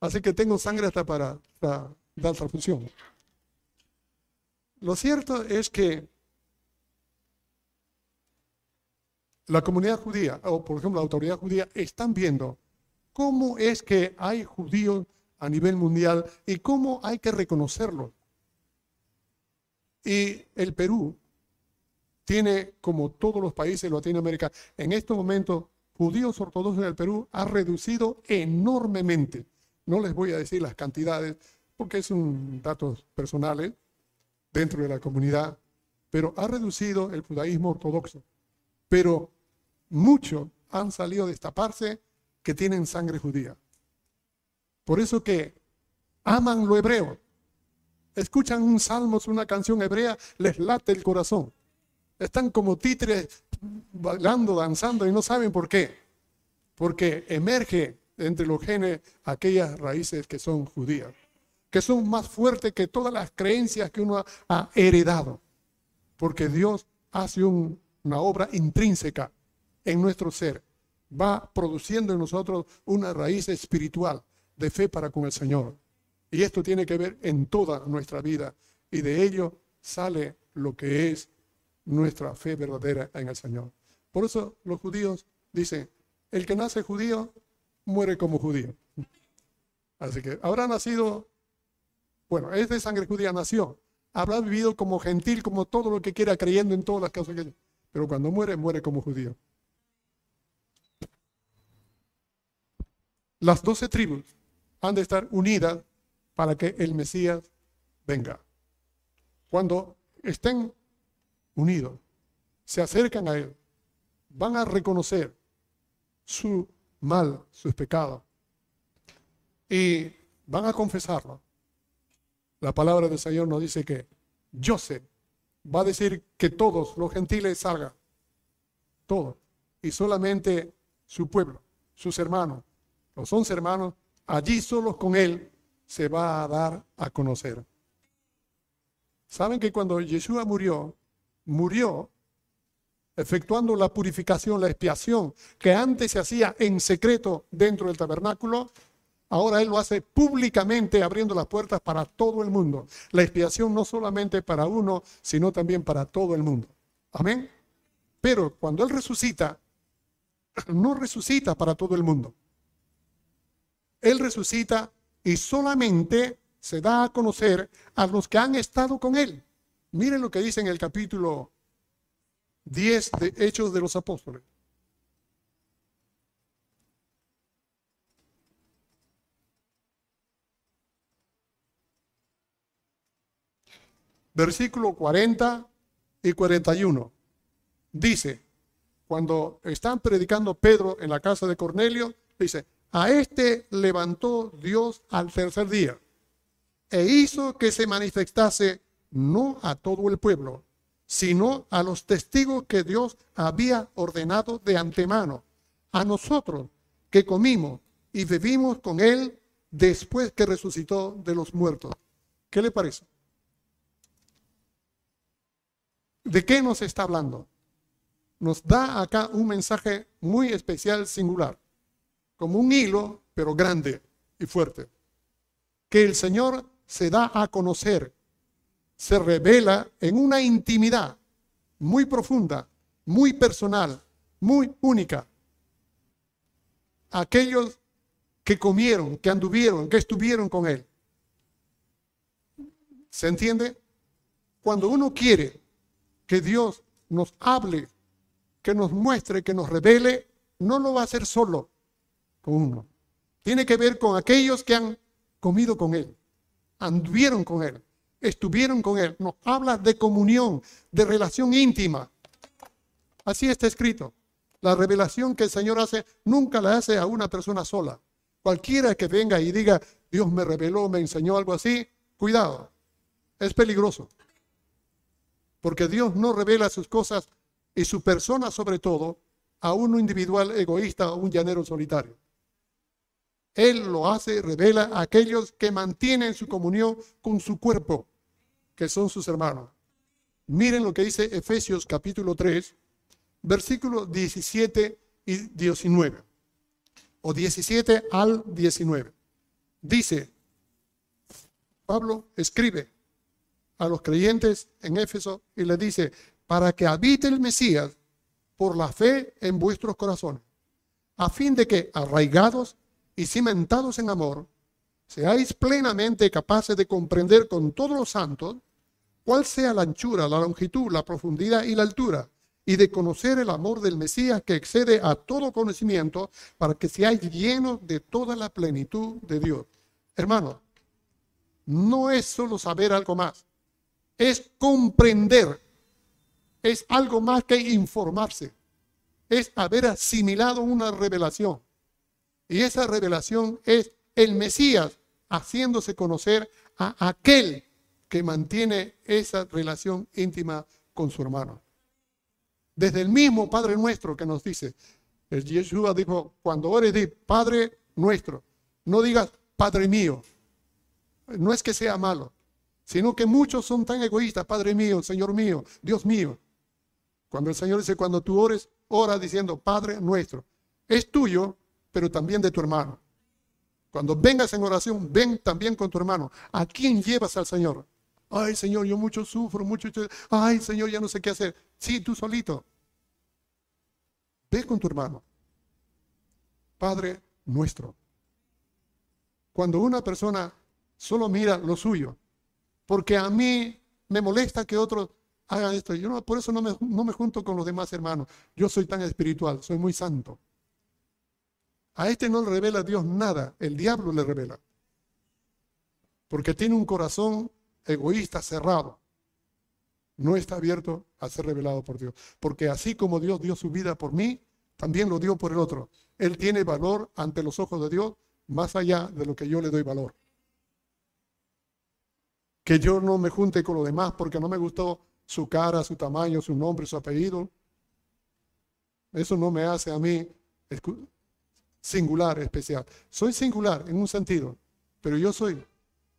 Así que tengo sangre hasta para, para dar transfusión. Lo cierto es que la comunidad judía, o por ejemplo la autoridad judía, están viendo cómo es que hay judíos a nivel mundial y cómo hay que reconocerlos. Y el Perú tiene, como todos los países de Latinoamérica, en este momento, judíos ortodoxos en el Perú ha reducido enormemente. No les voy a decir las cantidades porque son datos personales dentro de la comunidad, pero ha reducido el judaísmo ortodoxo. Pero muchos han salido a destaparse que tienen sangre judía. Por eso que aman lo hebreo. Escuchan un salmo, una canción hebrea, les late el corazón. Están como títeres bailando, danzando y no saben por qué. Porque emerge entre los genes aquellas raíces que son judías, que son más fuertes que todas las creencias que uno ha heredado. Porque Dios hace una obra intrínseca en nuestro ser. Va produciendo en nosotros una raíz espiritual de fe para con el Señor. Y esto tiene que ver en toda nuestra vida. Y de ello sale lo que es nuestra fe verdadera en el Señor. Por eso los judíos dicen, el que nace judío muere como judío. Así que habrá nacido, bueno, es de sangre judía, nació. Habrá vivido como gentil, como todo lo que quiera, creyendo en todas las cosas que... Pero cuando muere, muere como judío. Las doce tribus han de estar unidas para que el Mesías venga. Cuando estén unidos, se acercan a Él, van a reconocer su mal, sus pecados, y van a confesarlo. La palabra del Señor nos dice que sé, va a decir que todos los gentiles salgan, todos, y solamente su pueblo, sus hermanos, los once hermanos, allí solos con Él se va a dar a conocer. Saben que cuando Yeshua murió, murió efectuando la purificación, la expiación, que antes se hacía en secreto dentro del tabernáculo, ahora Él lo hace públicamente abriendo las puertas para todo el mundo. La expiación no solamente para uno, sino también para todo el mundo. Amén. Pero cuando Él resucita, [clears throat] no resucita para todo el mundo. Él resucita y solamente se da a conocer a los que han estado con Él. Miren lo que dice en el capítulo 10 de Hechos de los Apóstoles. Versículo 40 y 41. Dice, cuando están predicando Pedro en la casa de Cornelio, dice, a este levantó Dios al tercer día e hizo que se manifestase no a todo el pueblo, sino a los testigos que Dios había ordenado de antemano, a nosotros que comimos y bebimos con él después que resucitó de los muertos. ¿Qué le parece? ¿De qué nos está hablando? Nos da acá un mensaje muy especial, singular como un hilo, pero grande y fuerte. Que el Señor se da a conocer, se revela en una intimidad muy profunda, muy personal, muy única. Aquellos que comieron, que anduvieron, que estuvieron con Él. ¿Se entiende? Cuando uno quiere que Dios nos hable, que nos muestre, que nos revele, no lo va a hacer solo con uno. Tiene que ver con aquellos que han comido con Él, anduvieron con Él, estuvieron con Él. Nos habla de comunión, de relación íntima. Así está escrito. La revelación que el Señor hace nunca la hace a una persona sola. Cualquiera que venga y diga, Dios me reveló, me enseñó algo así, cuidado, es peligroso. Porque Dios no revela sus cosas y su persona sobre todo a uno individual egoísta o un llanero solitario. Él lo hace, revela a aquellos que mantienen su comunión con su cuerpo, que son sus hermanos. Miren lo que dice Efesios capítulo 3, versículos 17 y 19, o 17 al 19. Dice, Pablo escribe a los creyentes en Éfeso y le dice, para que habite el Mesías por la fe en vuestros corazones, a fin de que, arraigados y cimentados en amor, seáis plenamente capaces de comprender con todos los santos cuál sea la anchura, la longitud, la profundidad y la altura, y de conocer el amor del Mesías que excede a todo conocimiento, para que seáis llenos de toda la plenitud de Dios. Hermano, no es solo saber algo más, es comprender, es algo más que informarse, es haber asimilado una revelación. Y esa revelación es el Mesías haciéndose conocer a aquel que mantiene esa relación íntima con su hermano. Desde el mismo Padre nuestro que nos dice, el Yeshua dijo, cuando ores di Padre nuestro, no digas Padre mío. No es que sea malo, sino que muchos son tan egoístas, Padre mío, Señor mío, Dios mío. Cuando el Señor dice, cuando tú ores, ora diciendo Padre nuestro. Es tuyo, pero también de tu hermano. Cuando vengas en oración, ven también con tu hermano. ¿A quién llevas al Señor? Ay, Señor, yo mucho sufro, mucho. Ay, Señor, ya no sé qué hacer. Sí, tú solito. Ve con tu hermano. Padre nuestro. Cuando una persona solo mira lo suyo, porque a mí me molesta que otros hagan esto. Yo no, por eso no me, no me junto con los demás hermanos. Yo soy tan espiritual, soy muy santo. A este no le revela Dios nada, el diablo le revela. Porque tiene un corazón egoísta, cerrado, no está abierto a ser revelado por Dios. Porque así como Dios dio su vida por mí, también lo dio por el otro. Él tiene valor ante los ojos de Dios más allá de lo que yo le doy valor. Que yo no me junte con los demás porque no me gustó su cara, su tamaño, su nombre, su apellido. Eso no me hace a mí singular, especial. Soy singular en un sentido, pero yo soy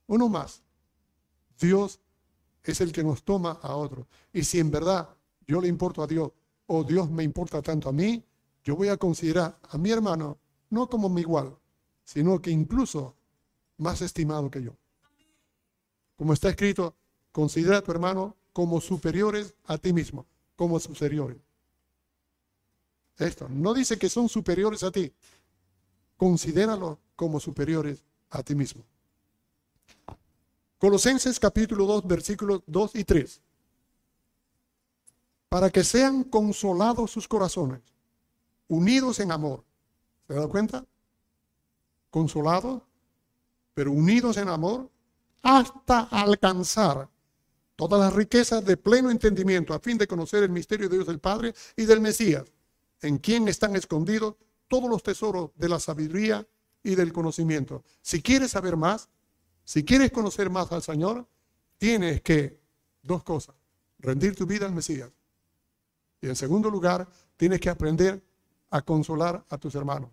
uno más Dios es el que nos toma a otro. Y si en verdad yo le importo a Dios o Dios me importa tanto a mí, yo voy a considerar a mi hermano no como mi igual, sino que incluso más estimado que yo. Como está escrito, considera a tu hermano como superiores a ti mismo, como superiores. Esto no dice que son superiores a ti, considéralo como superiores a ti mismo. Colosenses capítulo 2, versículos 2 y 3. Para que sean consolados sus corazones, unidos en amor. ¿Se da cuenta? Consolados, pero unidos en amor, hasta alcanzar todas las riquezas de pleno entendimiento, a fin de conocer el misterio de Dios del Padre y del Mesías, en quien están escondidos todos los tesoros de la sabiduría y del conocimiento. Si quieres saber más, si quieres conocer más al Señor, tienes que, dos cosas, rendir tu vida al Mesías. Y en segundo lugar, tienes que aprender a consolar a tus hermanos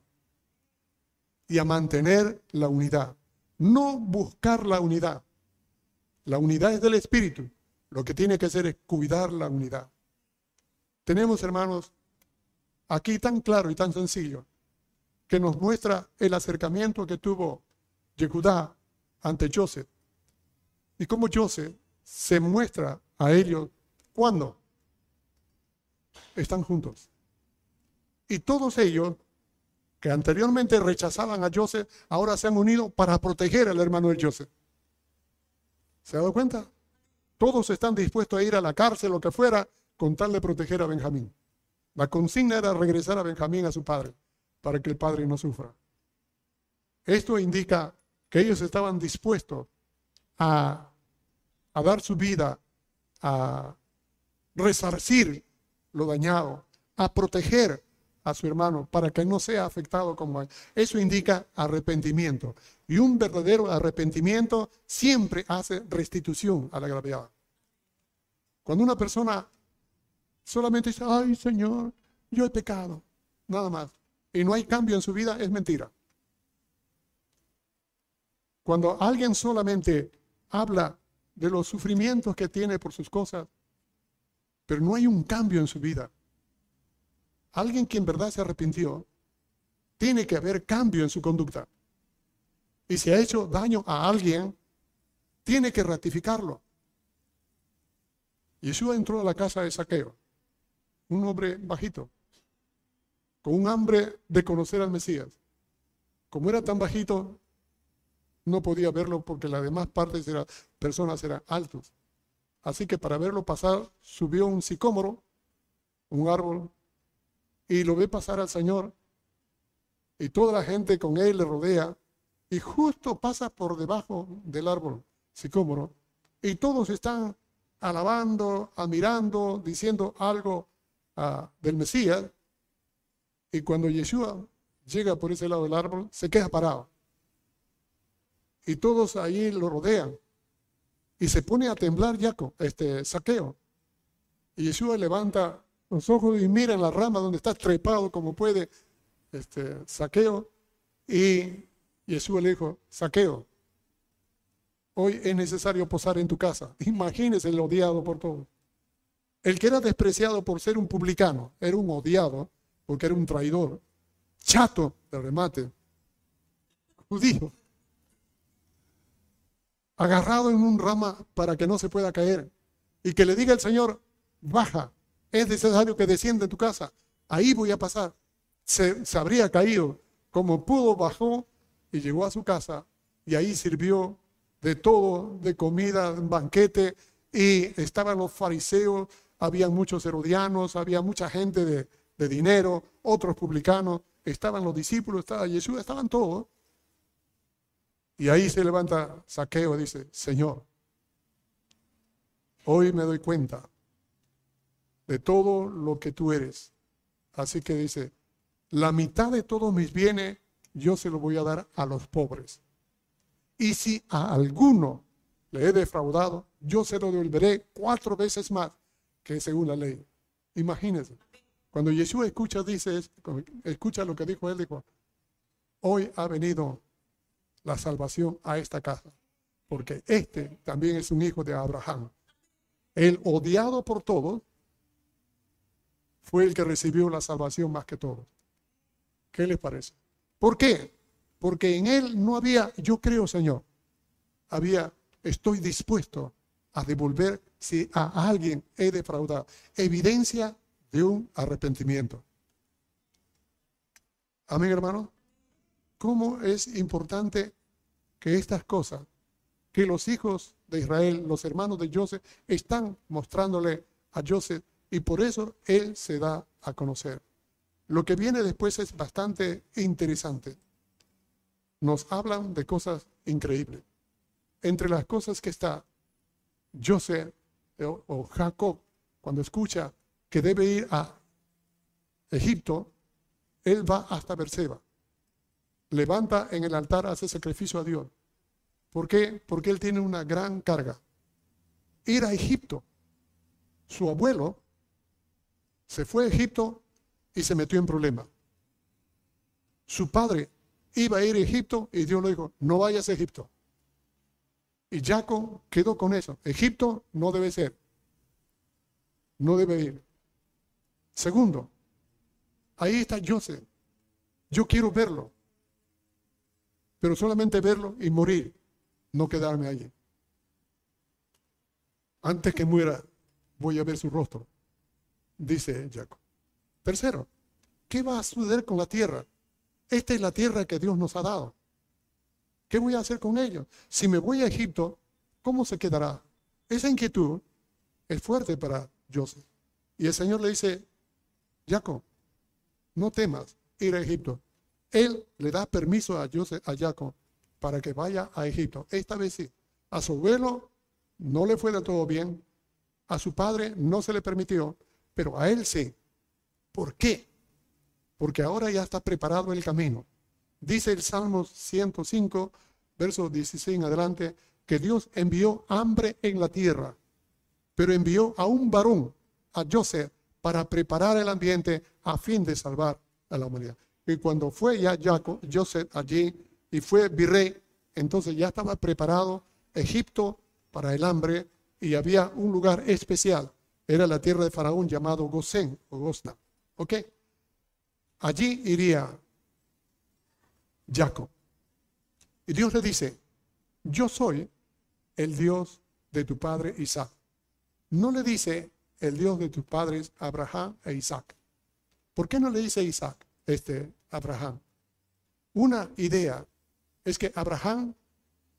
y a mantener la unidad. No buscar la unidad. La unidad es del Espíritu. Lo que tiene que hacer es cuidar la unidad. Tenemos, hermanos, aquí tan claro y tan sencillo, que nos muestra el acercamiento que tuvo Yehudá ante Joseph. Y cómo Joseph se muestra a ellos cuando están juntos. Y todos ellos que anteriormente rechazaban a Joseph, ahora se han unido para proteger al hermano de Joseph. ¿Se ha dado cuenta? Todos están dispuestos a ir a la cárcel, lo que fuera, con tal de proteger a Benjamín. La consigna era regresar a Benjamín a su padre, para que el padre no sufra. Esto indica que ellos estaban dispuestos a, dar su vida, a resarcir lo dañado, a proteger a su hermano para que no sea afectado como él. Eso indica arrepentimiento. Y un verdadero arrepentimiento siempre hace restitución a la gravedad. Cuando una persona solamente dice, ay Señor, yo he pecado, nada más, y no hay cambio en su vida, es mentira. Cuando alguien solamente habla de los sufrimientos que tiene por sus cosas, pero no hay un cambio en su vida. Alguien que en verdad se arrepintió, tiene que haber cambio en su conducta. Y si ha hecho daño a alguien, tiene que ratificarlo. Yeshua entró a la casa de Saqueo, un hombre bajito, con un hambre de conocer al Mesías. Como era tan bajito, no podía verlo porque las demás partes de las personas eran altos. Así que para verlo pasar, subió un sicómoro, un árbol, y lo ve pasar al Señor. Y toda la gente con él le rodea, y justo pasa por debajo del árbol sicómoro, y todos están alabando, admirando, diciendo algo ah, del Mesías. Y cuando Yeshua llega por ese lado del árbol, se queda parado. Y todos ahí lo rodean. Y se pone a temblar Jaco, este saqueo. Y Yeshua levanta los ojos y mira la rama donde está trepado como puede este saqueo. Y Yeshua le dijo, saqueo, hoy es necesario posar en tu casa. [laughs] Imagínese el odiado por todos. El que era despreciado por ser un publicano, era un odiado porque era un traidor, chato de remate, judío, agarrado en un rama para que no se pueda caer y que le diga el Señor, baja, es necesario que descienda en tu casa, ahí voy a pasar. Se, habría caído, como pudo, bajó y llegó a su casa y ahí sirvió de todo, de comida, banquete, y estaban los fariseos, había muchos herodianos, había mucha gente de, de dinero, otros publicanos, estaban los discípulos, estaba Jesús, estaban todos. Y ahí se levanta Saqueo y dice, Señor, hoy me doy cuenta de todo lo que tú eres. Así que dice, la mitad de todos mis bienes yo se lo voy a dar a los pobres. Y si a alguno le he defraudado, yo se lo devolveré cuatro veces más que según la ley. Imagínense. Cuando Jesús escucha, dice, escucha lo que dijo él, dijo, hoy ha venido la salvación a esta casa, porque este también es un hijo de Abraham. El odiado por todos fue el que recibió la salvación más que todos. ¿Qué les parece? ¿Por qué? Porque en él no había, yo creo, Señor, había, estoy dispuesto a devolver si a alguien he defraudado. Evidencia de un arrepentimiento. Amén, hermano. ¿Cómo es importante que estas cosas, que los hijos de Israel, los hermanos de Joseph, están mostrándole a Joseph y por eso él se da a conocer. Lo que viene después es bastante interesante nos hablan de cosas increíbles. Entre las cosas que está José o, Jacob, cuando escucha que debe ir a Egipto, él va hasta Berseba. Levanta en el altar, hace sacrificio a Dios. ¿Por qué? Porque él tiene una gran carga. Ir a Egipto. Su abuelo se fue a Egipto y se metió en problemas. Su padre iba a ir a Egipto y Dios le dijo, no vayas a Egipto. Y Jacob quedó con eso. Egipto no debe ser. No debe ir. Segundo, ahí está Joseph. Yo quiero verlo. Pero solamente verlo y morir, no quedarme allí. Antes que muera, voy a ver su rostro, dice Jacob. Tercero, ¿qué va a suceder con la tierra? Esta es la tierra que Dios nos ha dado. ¿Qué voy a hacer con ellos? Si me voy a Egipto, ¿cómo se quedará? Esa inquietud es fuerte para Joseph. Y el Señor le dice, Jacob, no temas ir a Egipto. Él le da permiso a, Joseph, Jacob para que vaya a Egipto. Esta vez sí. A su abuelo no le fue de todo bien. A su padre no se le permitió, pero a él sí. ¿Por qué? porque ahora ya está preparado el camino. Dice el Salmo 105, verso 16 en adelante, que Dios envió hambre en la tierra, pero envió a un varón, a Joseph, para preparar el ambiente a fin de salvar a la humanidad. Y cuando fue ya Jacob, Joseph allí y fue virrey, entonces ya estaba preparado Egipto para el hambre y había un lugar especial. Era la tierra de Faraón llamado Gosén o Gosna. ¿Ok? Allí iría Jacob. Y Dios le dice, yo soy el Dios de tu padre Isaac. No le dice el Dios de tus padres Abraham e Isaac. ¿Por qué no le dice Isaac, este Abraham? Una idea es que Abraham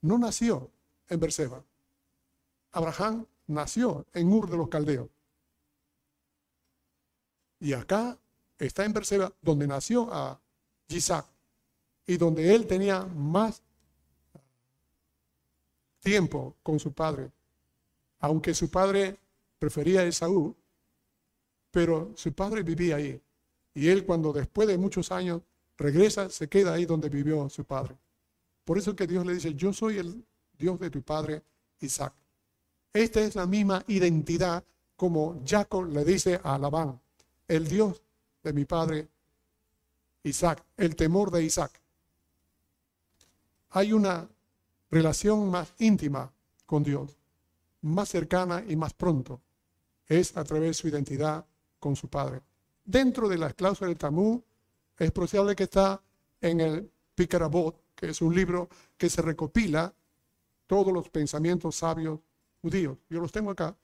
no nació en Berseba. Abraham nació en Ur de los Caldeos. Y acá está en Berseba, donde nació a Isaac y donde él tenía más tiempo con su padre. Aunque su padre prefería a Esaú, pero su padre vivía ahí. Y él cuando después de muchos años regresa, se queda ahí donde vivió su padre. Por eso que Dios le dice, yo soy el Dios de tu padre Isaac. Esta es la misma identidad como Jacob le dice a Labán, el Dios de mi padre Isaac, el temor de Isaac. Hay una relación más íntima con Dios, más cercana y más pronto. Es a través de su identidad con su padre. Dentro de las cláusulas del Talmud, es posible que está en el Picarabot, que es un libro que se recopila todos los pensamientos sabios judíos. Yo los tengo acá.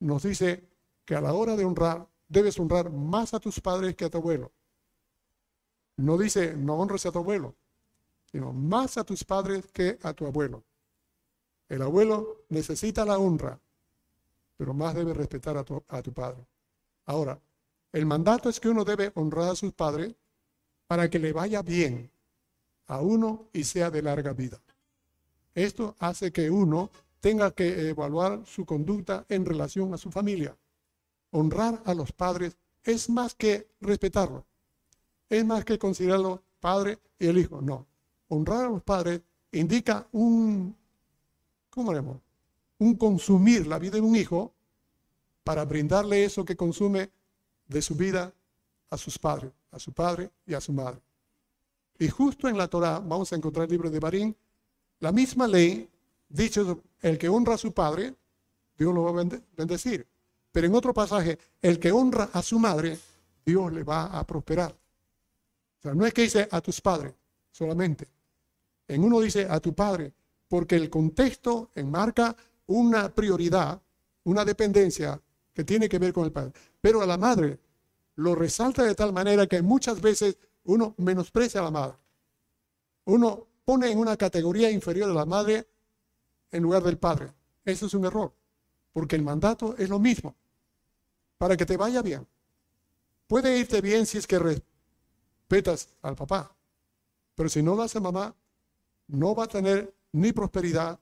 Nos dice que a la hora de honrar, debes honrar más a tus padres que a tu abuelo. No dice no honres a tu abuelo, sino más a tus padres que a tu abuelo. El abuelo necesita la honra, pero más debe respetar a tu, padre. Ahora, el mandato es que uno debe honrar a sus padres para que le vaya bien a uno y sea de larga vida. Esto hace que uno tenga que evaluar su conducta en relación a su familia. Honrar a los padres es más que respetarlo, es más que considerarlo padre y el hijo, no honrar a los padres indica un, ¿cómo haremos? Un consumir la vida de un hijo para brindarle eso que consume de su vida a sus padres, a su padre y a su madre. Y justo en la Torah, vamos a encontrar el libro de Barín, la misma ley, dicho, el que honra a su padre, Dios lo va a bendecir. Pero en otro pasaje, el que honra a su madre, Dios le va a prosperar. O sea, no es que dice a tus padres solamente, en uno dice a tu padre, porque el contexto enmarca una prioridad, una dependencia que tiene que ver con el padre. Pero a la madre lo resalta de tal manera que muchas veces uno menosprecia a la madre. Uno pone en una categoría inferior a la madre en lugar del padre. Eso es un error, porque el mandato es lo mismo, para que te vaya bien. Puede irte bien si es que respetas al papá, pero si no lo hace mamá, no va a tener ni prosperidad,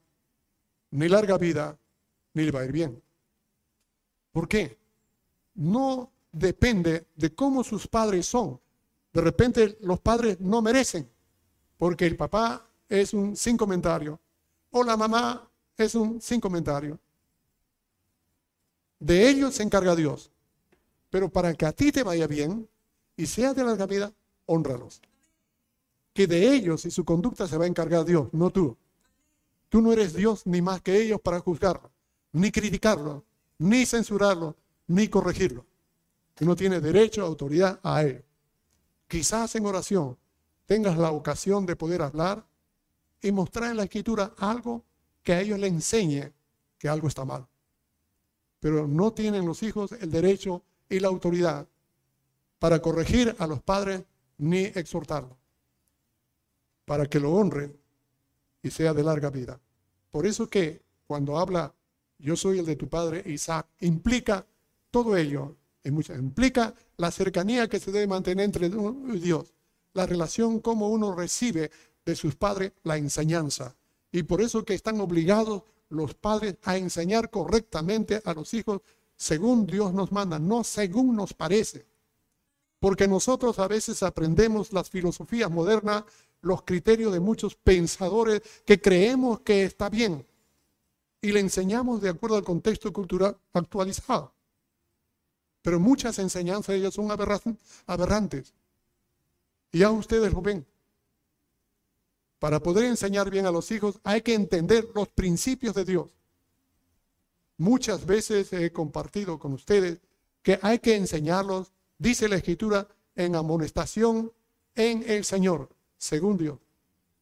ni larga vida, ni le va a ir bien. ¿Por qué? No depende de cómo sus padres son. De repente los padres no merecen, porque el papá es un sin comentario o la mamá es un sin comentario. De ellos se encarga Dios. Pero para que a ti te vaya bien y seas de larga vida, honralos que de ellos y su conducta se va a encargar Dios, no tú. Tú no eres Dios ni más que ellos para juzgarlo, ni criticarlo, ni censurarlo, ni corregirlo. Tú no tienes derecho, autoridad a él. Quizás en oración tengas la ocasión de poder hablar y mostrar en la escritura algo que a ellos le enseñe que algo está mal. Pero no tienen los hijos el derecho y la autoridad para corregir a los padres ni exhortarlos para que lo honren y sea de larga vida. Por eso que cuando habla yo soy el de tu padre Isaac, implica todo ello, implica la cercanía que se debe mantener entre Dios, la relación como uno recibe de sus padres la enseñanza. Y por eso que están obligados los padres a enseñar correctamente a los hijos según Dios nos manda, no según nos parece. Porque nosotros a veces aprendemos las filosofías modernas los criterios de muchos pensadores que creemos que está bien y le enseñamos de acuerdo al contexto cultural actualizado. Pero muchas enseñanzas de ellos son aberrantes. Y ya ustedes lo ven. Para poder enseñar bien a los hijos hay que entender los principios de Dios. Muchas veces he compartido con ustedes que hay que enseñarlos, dice la Escritura, en amonestación en el Señor, según Dios.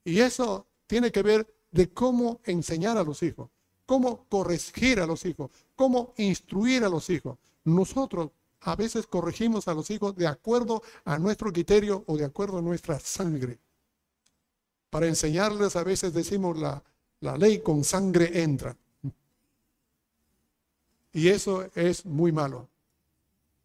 Y eso tiene que ver de cómo enseñar a los hijos, cómo corregir a los hijos, cómo instruir a los hijos. Nosotros a veces corregimos a los hijos de acuerdo a nuestro criterio o de acuerdo a nuestra sangre. Para enseñarles a veces decimos la, la ley con sangre entra. Y eso es muy malo.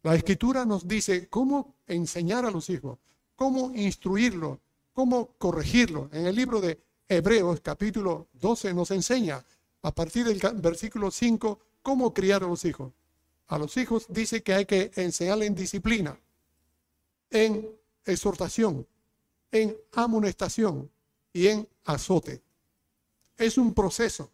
La escritura nos dice cómo enseñar a los hijos, cómo instruirlos, cómo corregirlos. En el libro de Hebreos capítulo 12 nos enseña a partir del versículo 5 cómo criar a los hijos. A los hijos dice que hay que enseñarles en disciplina, en exhortación, en amonestación y en azote. Es un proceso.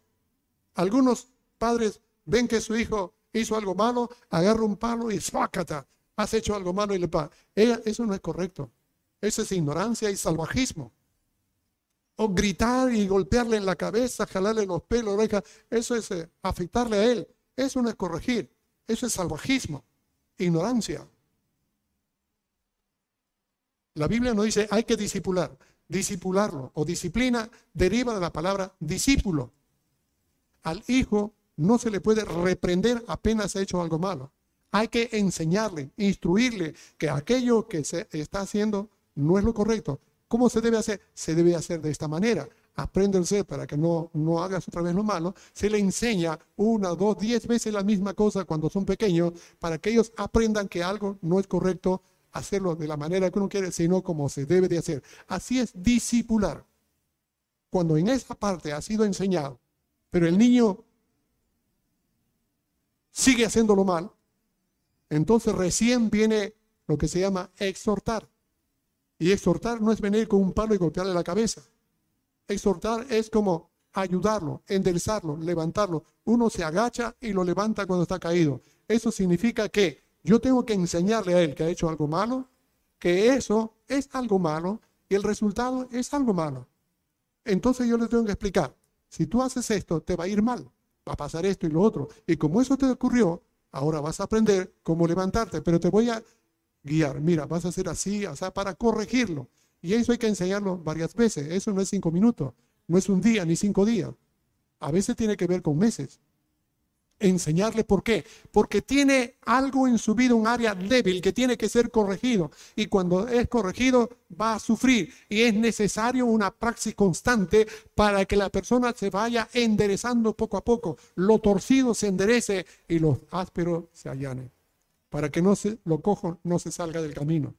Algunos padres ven que su hijo hizo algo malo, agarra un palo y ¡fácata! Has hecho algo malo y le paga. Eso no es correcto. Eso es ignorancia y salvajismo. O gritar y golpearle en la cabeza, jalarle los pelos, oreja, eso es eh, afectarle a él. Eso no es corregir. Eso es salvajismo, ignorancia. La Biblia nos dice hay que disipular. Disipularlo o disciplina deriva de la palabra discípulo. Al hijo no se le puede reprender apenas ha hecho algo malo. Hay que enseñarle, instruirle que aquello que se está haciendo no es lo correcto. ¿Cómo se debe hacer? Se debe hacer de esta manera. Apréndense para que no, no hagas otra vez lo malo. Se le enseña una, dos, diez veces la misma cosa cuando son pequeños para que ellos aprendan que algo no es correcto hacerlo de la manera que uno quiere, sino como se debe de hacer. Así es discipular. Cuando en esa parte ha sido enseñado, pero el niño sigue haciéndolo mal, entonces recién viene lo que se llama exhortar. Y exhortar no es venir con un palo y golpearle la cabeza. Exhortar es como ayudarlo, enderezarlo, levantarlo. Uno se agacha y lo levanta cuando está caído. Eso significa que yo tengo que enseñarle a él que ha hecho algo malo, que eso es algo malo y el resultado es algo malo. Entonces yo le tengo que explicar, si tú haces esto, te va a ir mal va a pasar esto y lo otro. Y como eso te ocurrió, ahora vas a aprender cómo levantarte, pero te voy a guiar. Mira, vas a hacer así, o sea, para corregirlo. Y eso hay que enseñarlo varias veces. Eso no es cinco minutos, no es un día ni cinco días. A veces tiene que ver con meses enseñarle por qué. Porque tiene algo en su vida, un área débil que tiene que ser corregido. Y cuando es corregido va a sufrir. Y es necesario una praxis constante para que la persona se vaya enderezando poco a poco. Lo torcido se enderece y lo áspero se allane. Para que no se, lo cojo no se salga del camino.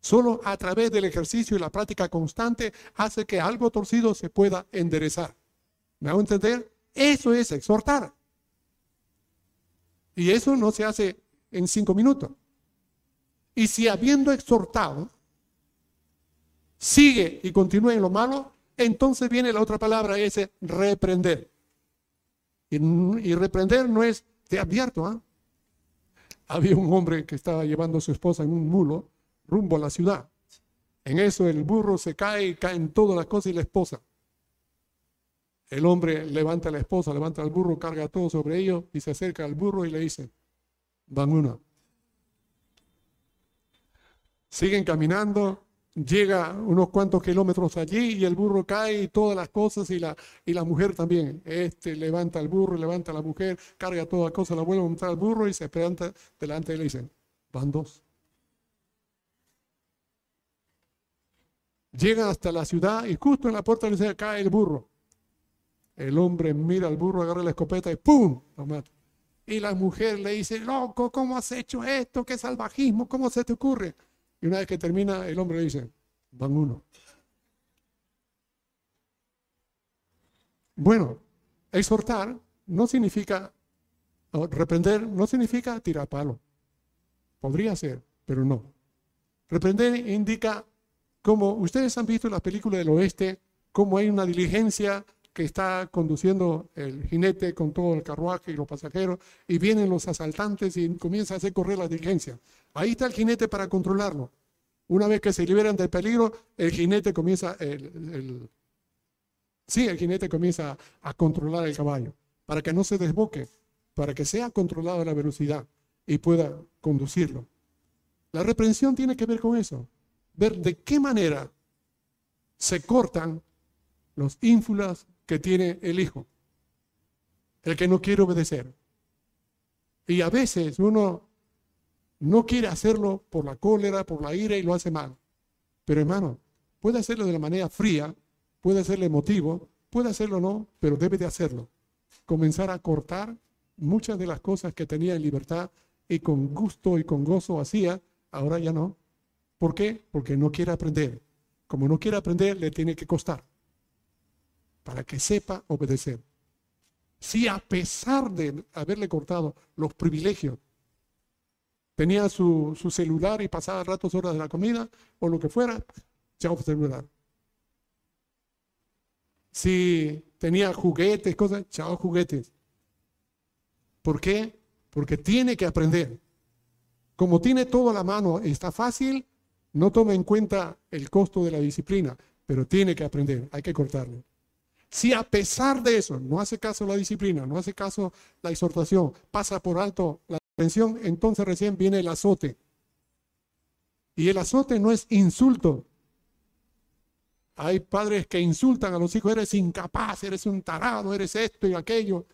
Solo a través del ejercicio y la práctica constante hace que algo torcido se pueda enderezar. ¿Me hago entender? Eso es exhortar. Y eso no se hace en cinco minutos. Y si habiendo exhortado, sigue y continúa en lo malo, entonces viene la otra palabra, ese reprender. Y, reprender no es de abierto. ¿ah? Había un hombre que estaba llevando a su esposa en un mulo rumbo a la ciudad. En eso el burro se cae y caen todas las cosas y la esposa. El hombre levanta a la esposa, levanta al burro, carga todo sobre ellos y se acerca al burro y le dice, van uno. Siguen caminando, llega unos cuantos kilómetros allí y el burro cae y todas las cosas y la, y la mujer también. Este levanta al burro, levanta a la mujer, carga todas las cosas, la vuelve a montar al burro y se presenta delante y le dicen, van dos. Llegan hasta la ciudad y justo en la puerta le dice, cae el burro. El hombre mira al burro, agarra la escopeta y ¡pum! lo mata. Y la mujer le dice, loco, ¿cómo has hecho esto? ¿Qué salvajismo? ¿Cómo se te ocurre? Y una vez que termina, el hombre le dice, van uno. Bueno, exhortar no significa, reprender no significa tirar palo. Podría ser, pero no. Reprender indica, como ustedes han visto en la película del oeste, cómo hay una diligencia que está conduciendo el jinete con todo el carruaje y los pasajeros, y vienen los asaltantes y comienza a hacer correr la diligencia. Ahí está el jinete para controlarlo. Una vez que se liberan del peligro, el jinete comienza, el, Sí, el jinete comienza a controlar el caballo para que no se desboque, para que sea controlada la velocidad y pueda conducirlo. La reprensión tiene que ver con eso, ver de qué manera se cortan los ínfulas que tiene el hijo, el que no quiere obedecer. Y a veces uno no quiere hacerlo por la cólera, por la ira y lo hace mal. Pero hermano, puede hacerlo de la manera fría, puede hacerlo emotivo, puede hacerlo no, pero debe de hacerlo. Comenzar a cortar muchas de las cosas que tenía en libertad y con gusto y con gozo hacía, ahora ya no. ¿Por qué? Porque no quiere aprender. Como no quiere aprender, le tiene que costar para que sepa obedecer. Si a pesar de haberle cortado los privilegios, tenía su, celular y pasaba ratos horas de la comida o lo que fuera, chao celular. Si tenía juguetes, cosas, chao juguetes. ¿Por qué? Porque tiene que aprender. Como tiene todo a la mano, está fácil, no toma en cuenta el costo de la disciplina, pero tiene que aprender, hay que cortarle. Si a pesar de eso no hace caso la disciplina, no hace caso la exhortación, pasa por alto la atención, entonces recién viene el azote. Y el azote no es insulto. Hay padres que insultan a los hijos, eres incapaz, eres un tarado, eres esto y aquello.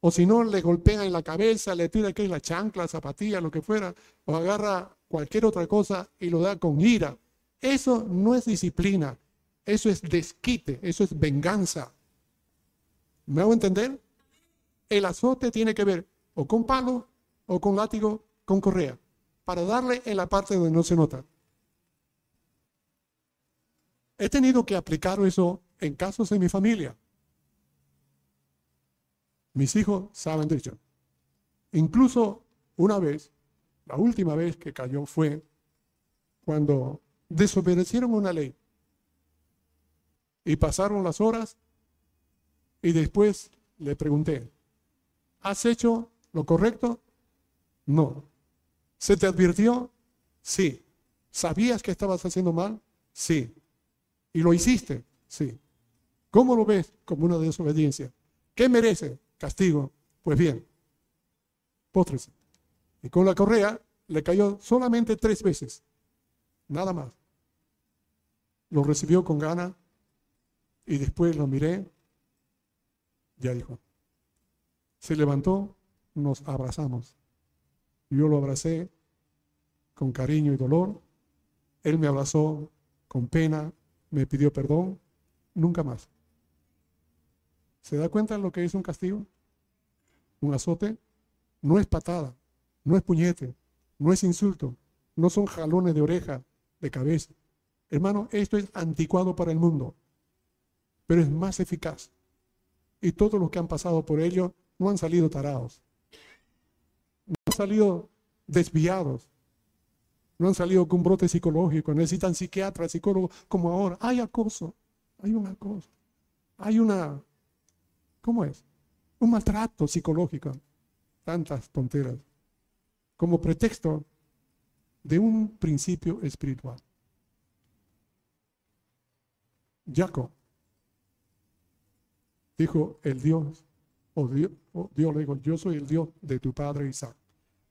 O si no, le golpean en la cabeza, le tira que la chancla, zapatilla, lo que fuera, o agarra cualquier otra cosa y lo da con ira. Eso no es disciplina, eso es desquite, eso es venganza. ¿Me hago entender? El azote tiene que ver o con palo o con látigo con correa, para darle en la parte donde no se nota. He tenido que aplicar eso en casos de mi familia. Mis hijos saben de ello. Incluso una vez, la última vez que cayó fue cuando desobedecieron una ley y pasaron las horas y después le pregunté, ¿has hecho lo correcto? No. ¿Se te advirtió? Sí. ¿Sabías que estabas haciendo mal? Sí. ¿Y lo hiciste? Sí. ¿Cómo lo ves? Como una desobediencia. ¿Qué merece? Castigo. Pues bien, póstrese. Y con la correa le cayó solamente tres veces. Nada más. Lo recibió con gana y después lo miré ya dijo. Se levantó, nos abrazamos. Yo lo abracé con cariño y dolor. Él me abrazó con pena, me pidió perdón. Nunca más. ¿Se da cuenta de lo que es un castigo? Un azote no es patada, no es puñete, no es insulto, no son jalones de oreja, de cabeza. Hermano, esto es anticuado para el mundo, pero es más eficaz. Y todos los que han pasado por ello no han salido tarados, no han salido desviados, no han salido con brote psicológico, necesitan psiquiatra, psicólogo, como ahora. Hay acoso, hay un acoso, hay una, ¿cómo es? Un maltrato psicológico, tantas tonteras, como pretexto de un principio espiritual. Jacob dijo el Dios, o Dios, Dios le dijo, yo soy el Dios de tu padre Isaac.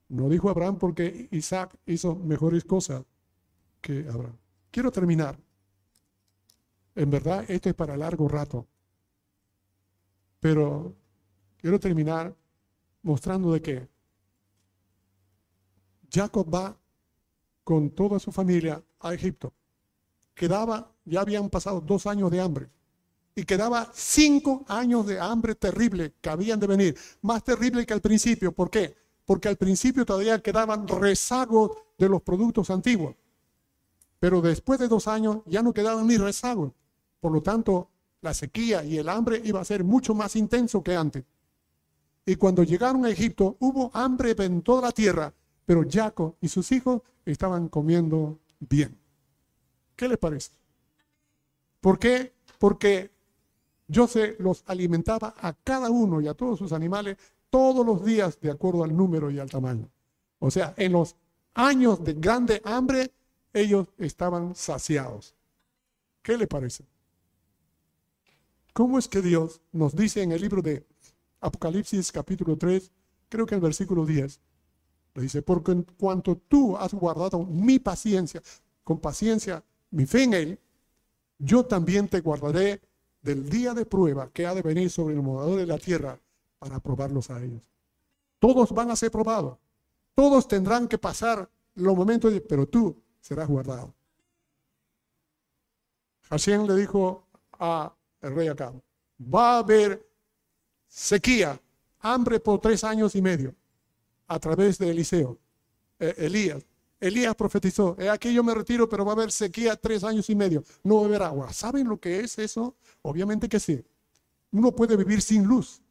No dijo Abraham porque Isaac hizo mejores cosas que Abraham. Quiero terminar. En verdad, esto es para largo rato. Pero quiero terminar mostrando de que Jacob va con toda su familia a Egipto. Quedaba, ya habían pasado dos años de hambre y quedaba cinco años de hambre terrible que habían de venir, más terrible que al principio. ¿Por qué? Porque al principio todavía quedaban rezagos de los productos antiguos, pero después de dos años ya no quedaban ni rezagos. Por lo tanto, la sequía y el hambre iba a ser mucho más intenso que antes. Y cuando llegaron a Egipto hubo hambre en toda la tierra, pero Jacob y sus hijos estaban comiendo bien. ¿Qué les parece? ¿Por qué? Porque José los alimentaba a cada uno y a todos sus animales todos los días de acuerdo al número y al tamaño. O sea, en los años de grande hambre, ellos estaban saciados. ¿Qué le parece? ¿Cómo es que Dios nos dice en el libro de Apocalipsis capítulo 3, creo que el versículo 10, le dice, porque en cuanto tú has guardado mi paciencia, con paciencia, mi fe en Él, yo también te guardaré del día de prueba que ha de venir sobre el morador de la tierra para probarlos a ellos. Todos van a ser probados. Todos tendrán que pasar los momentos, de, pero tú serás guardado. Hashem le dijo a el rey Acab, va a haber sequía, hambre por tres años y medio a través de Eliseo, eh, Elías. Elías profetizó, aquí yo me retiro, pero va a haber sequía tres años y medio, no va a haber agua. ¿Saben lo que es eso? Obviamente que sí. Uno puede vivir sin luz.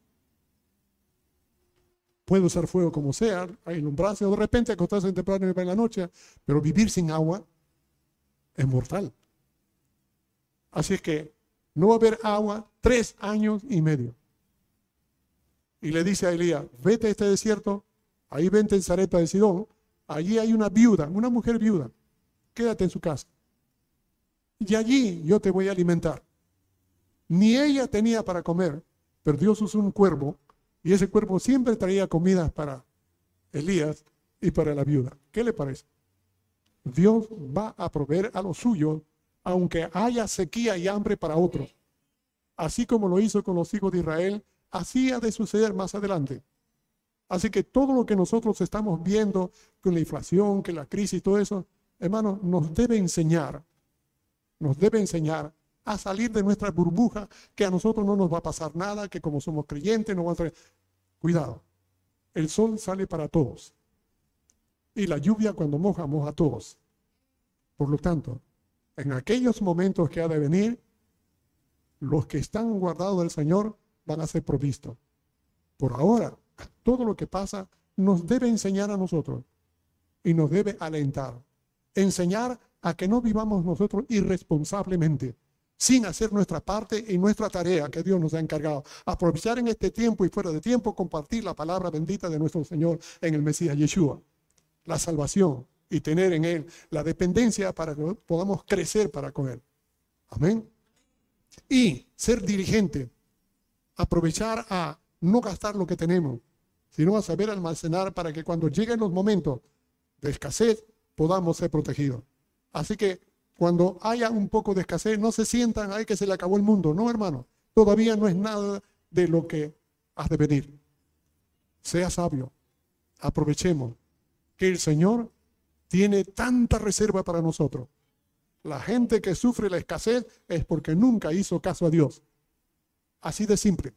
Puede usar fuego como sea, alumbrarse o de repente acostarse en temprano en la noche, pero vivir sin agua es mortal. Así es que no va a haber agua tres años y medio. Y le dice a Elías, vete a este desierto, ahí vente en Zareta de Sidón, allí hay una viuda, una mujer viuda, quédate en su casa. Y allí yo te voy a alimentar. Ni ella tenía para comer, pero Dios usó un cuervo y ese cuervo siempre traía comida para Elías y para la viuda. ¿Qué le parece? Dios va a proveer a los suyos, aunque haya sequía y hambre para otros. Así como lo hizo con los hijos de Israel, así ha de suceder más adelante. Así que todo lo que nosotros estamos viendo con la inflación, que la crisis, todo eso, hermano, nos debe enseñar, nos debe enseñar a salir de nuestra burbuja, que a nosotros no nos va a pasar nada, que como somos creyentes no va a ser... Cuidado, el sol sale para todos. Y la lluvia cuando moja, moja a todos. Por lo tanto, en aquellos momentos que ha de venir, los que están guardados del Señor van a ser provistos. Por ahora, todo lo que pasa nos debe enseñar a nosotros y nos debe alentar. Enseñar a que no vivamos nosotros irresponsablemente, sin hacer nuestra parte y nuestra tarea que Dios nos ha encargado. Aprovechar en este tiempo y fuera de tiempo, compartir la palabra bendita de nuestro Señor en el Mesías Yeshua. La salvación y tener en Él la dependencia para que podamos crecer para con Él. Amén. Y ser dirigente, aprovechar a no gastar lo que tenemos, sino a saber almacenar para que cuando lleguen los momentos de escasez podamos ser protegidos. Así que cuando haya un poco de escasez, no se sientan, ay, que se le acabó el mundo. No, hermano, todavía no es nada de lo que has de venir. Sea sabio, aprovechemos que el Señor tiene tanta reserva para nosotros. La gente que sufre la escasez es porque nunca hizo caso a Dios. Así de simple.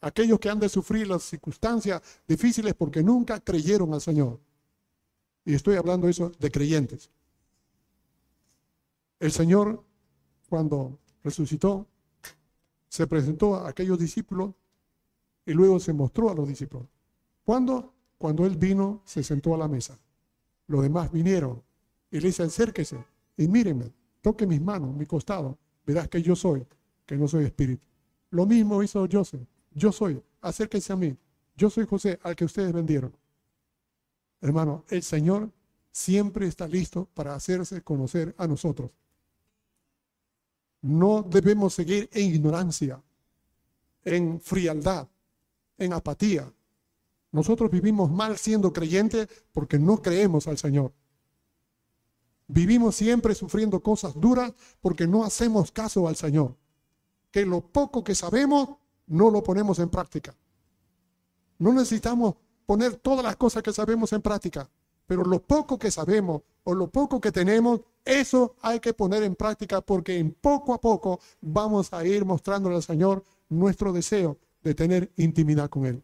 Aquellos que han de sufrir las circunstancias difíciles porque nunca creyeron al Señor. Y estoy hablando eso de creyentes. El Señor, cuando resucitó, se presentó a aquellos discípulos y luego se mostró a los discípulos. ¿Cuándo? Cuando Él vino, se sentó a la mesa. Los demás vinieron y le dice, acérquese y mírenme, toque mis manos, mi costado, verás que yo soy, que no soy espíritu. Lo mismo hizo Joseph. Yo soy, acérquense a mí. Yo soy José, al que ustedes vendieron. Hermano, el Señor siempre está listo para hacerse conocer a nosotros. No debemos seguir en ignorancia, en frialdad, en apatía. Nosotros vivimos mal siendo creyentes porque no creemos al Señor. Vivimos siempre sufriendo cosas duras porque no hacemos caso al Señor. Que lo poco que sabemos no lo ponemos en práctica. No necesitamos poner todas las cosas que sabemos en práctica, pero lo poco que sabemos o lo poco que tenemos, eso hay que poner en práctica porque en poco a poco vamos a ir mostrándole al Señor nuestro deseo de tener intimidad con Él.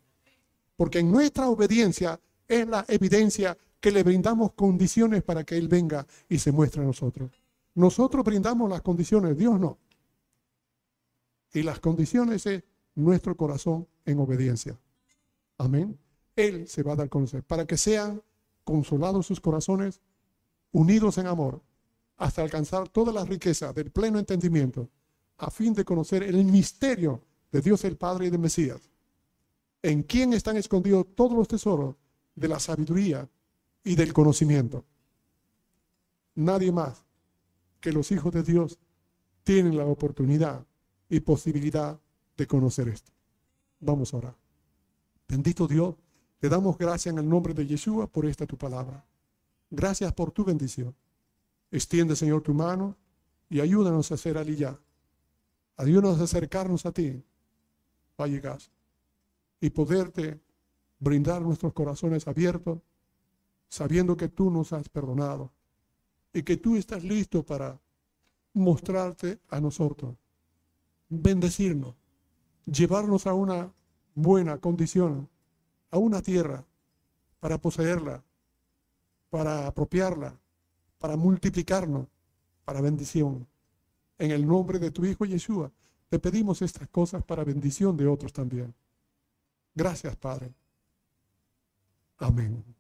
Porque en nuestra obediencia es la evidencia que le brindamos condiciones para que Él venga y se muestre a nosotros. Nosotros brindamos las condiciones, Dios no. Y las condiciones es nuestro corazón en obediencia. Amén. Él se va a dar a conocer para que sean consolados sus corazones, unidos en amor, hasta alcanzar toda la riqueza del pleno entendimiento, a fin de conocer el misterio de Dios el Padre y de Mesías, en quien están escondidos todos los tesoros de la sabiduría y del conocimiento. Nadie más que los hijos de Dios tienen la oportunidad y posibilidad de conocer esto. Vamos a orar. Bendito Dios, te damos gracias en el nombre de Yeshua por esta tu palabra. Gracias por tu bendición. Extiende, Señor, tu mano y ayúdanos a hacer aliyah. Ayúdanos a acercarnos a ti, llegar y poderte brindar nuestros corazones abiertos, sabiendo que tú nos has perdonado y que tú estás listo para mostrarte a nosotros, bendecirnos, llevarnos a una buena condición, a una tierra para poseerla, para apropiarla, para multiplicarnos, para bendición. En el nombre de tu Hijo Yeshua, te pedimos estas cosas para bendición de otros también. Gracias, Padre. Amén.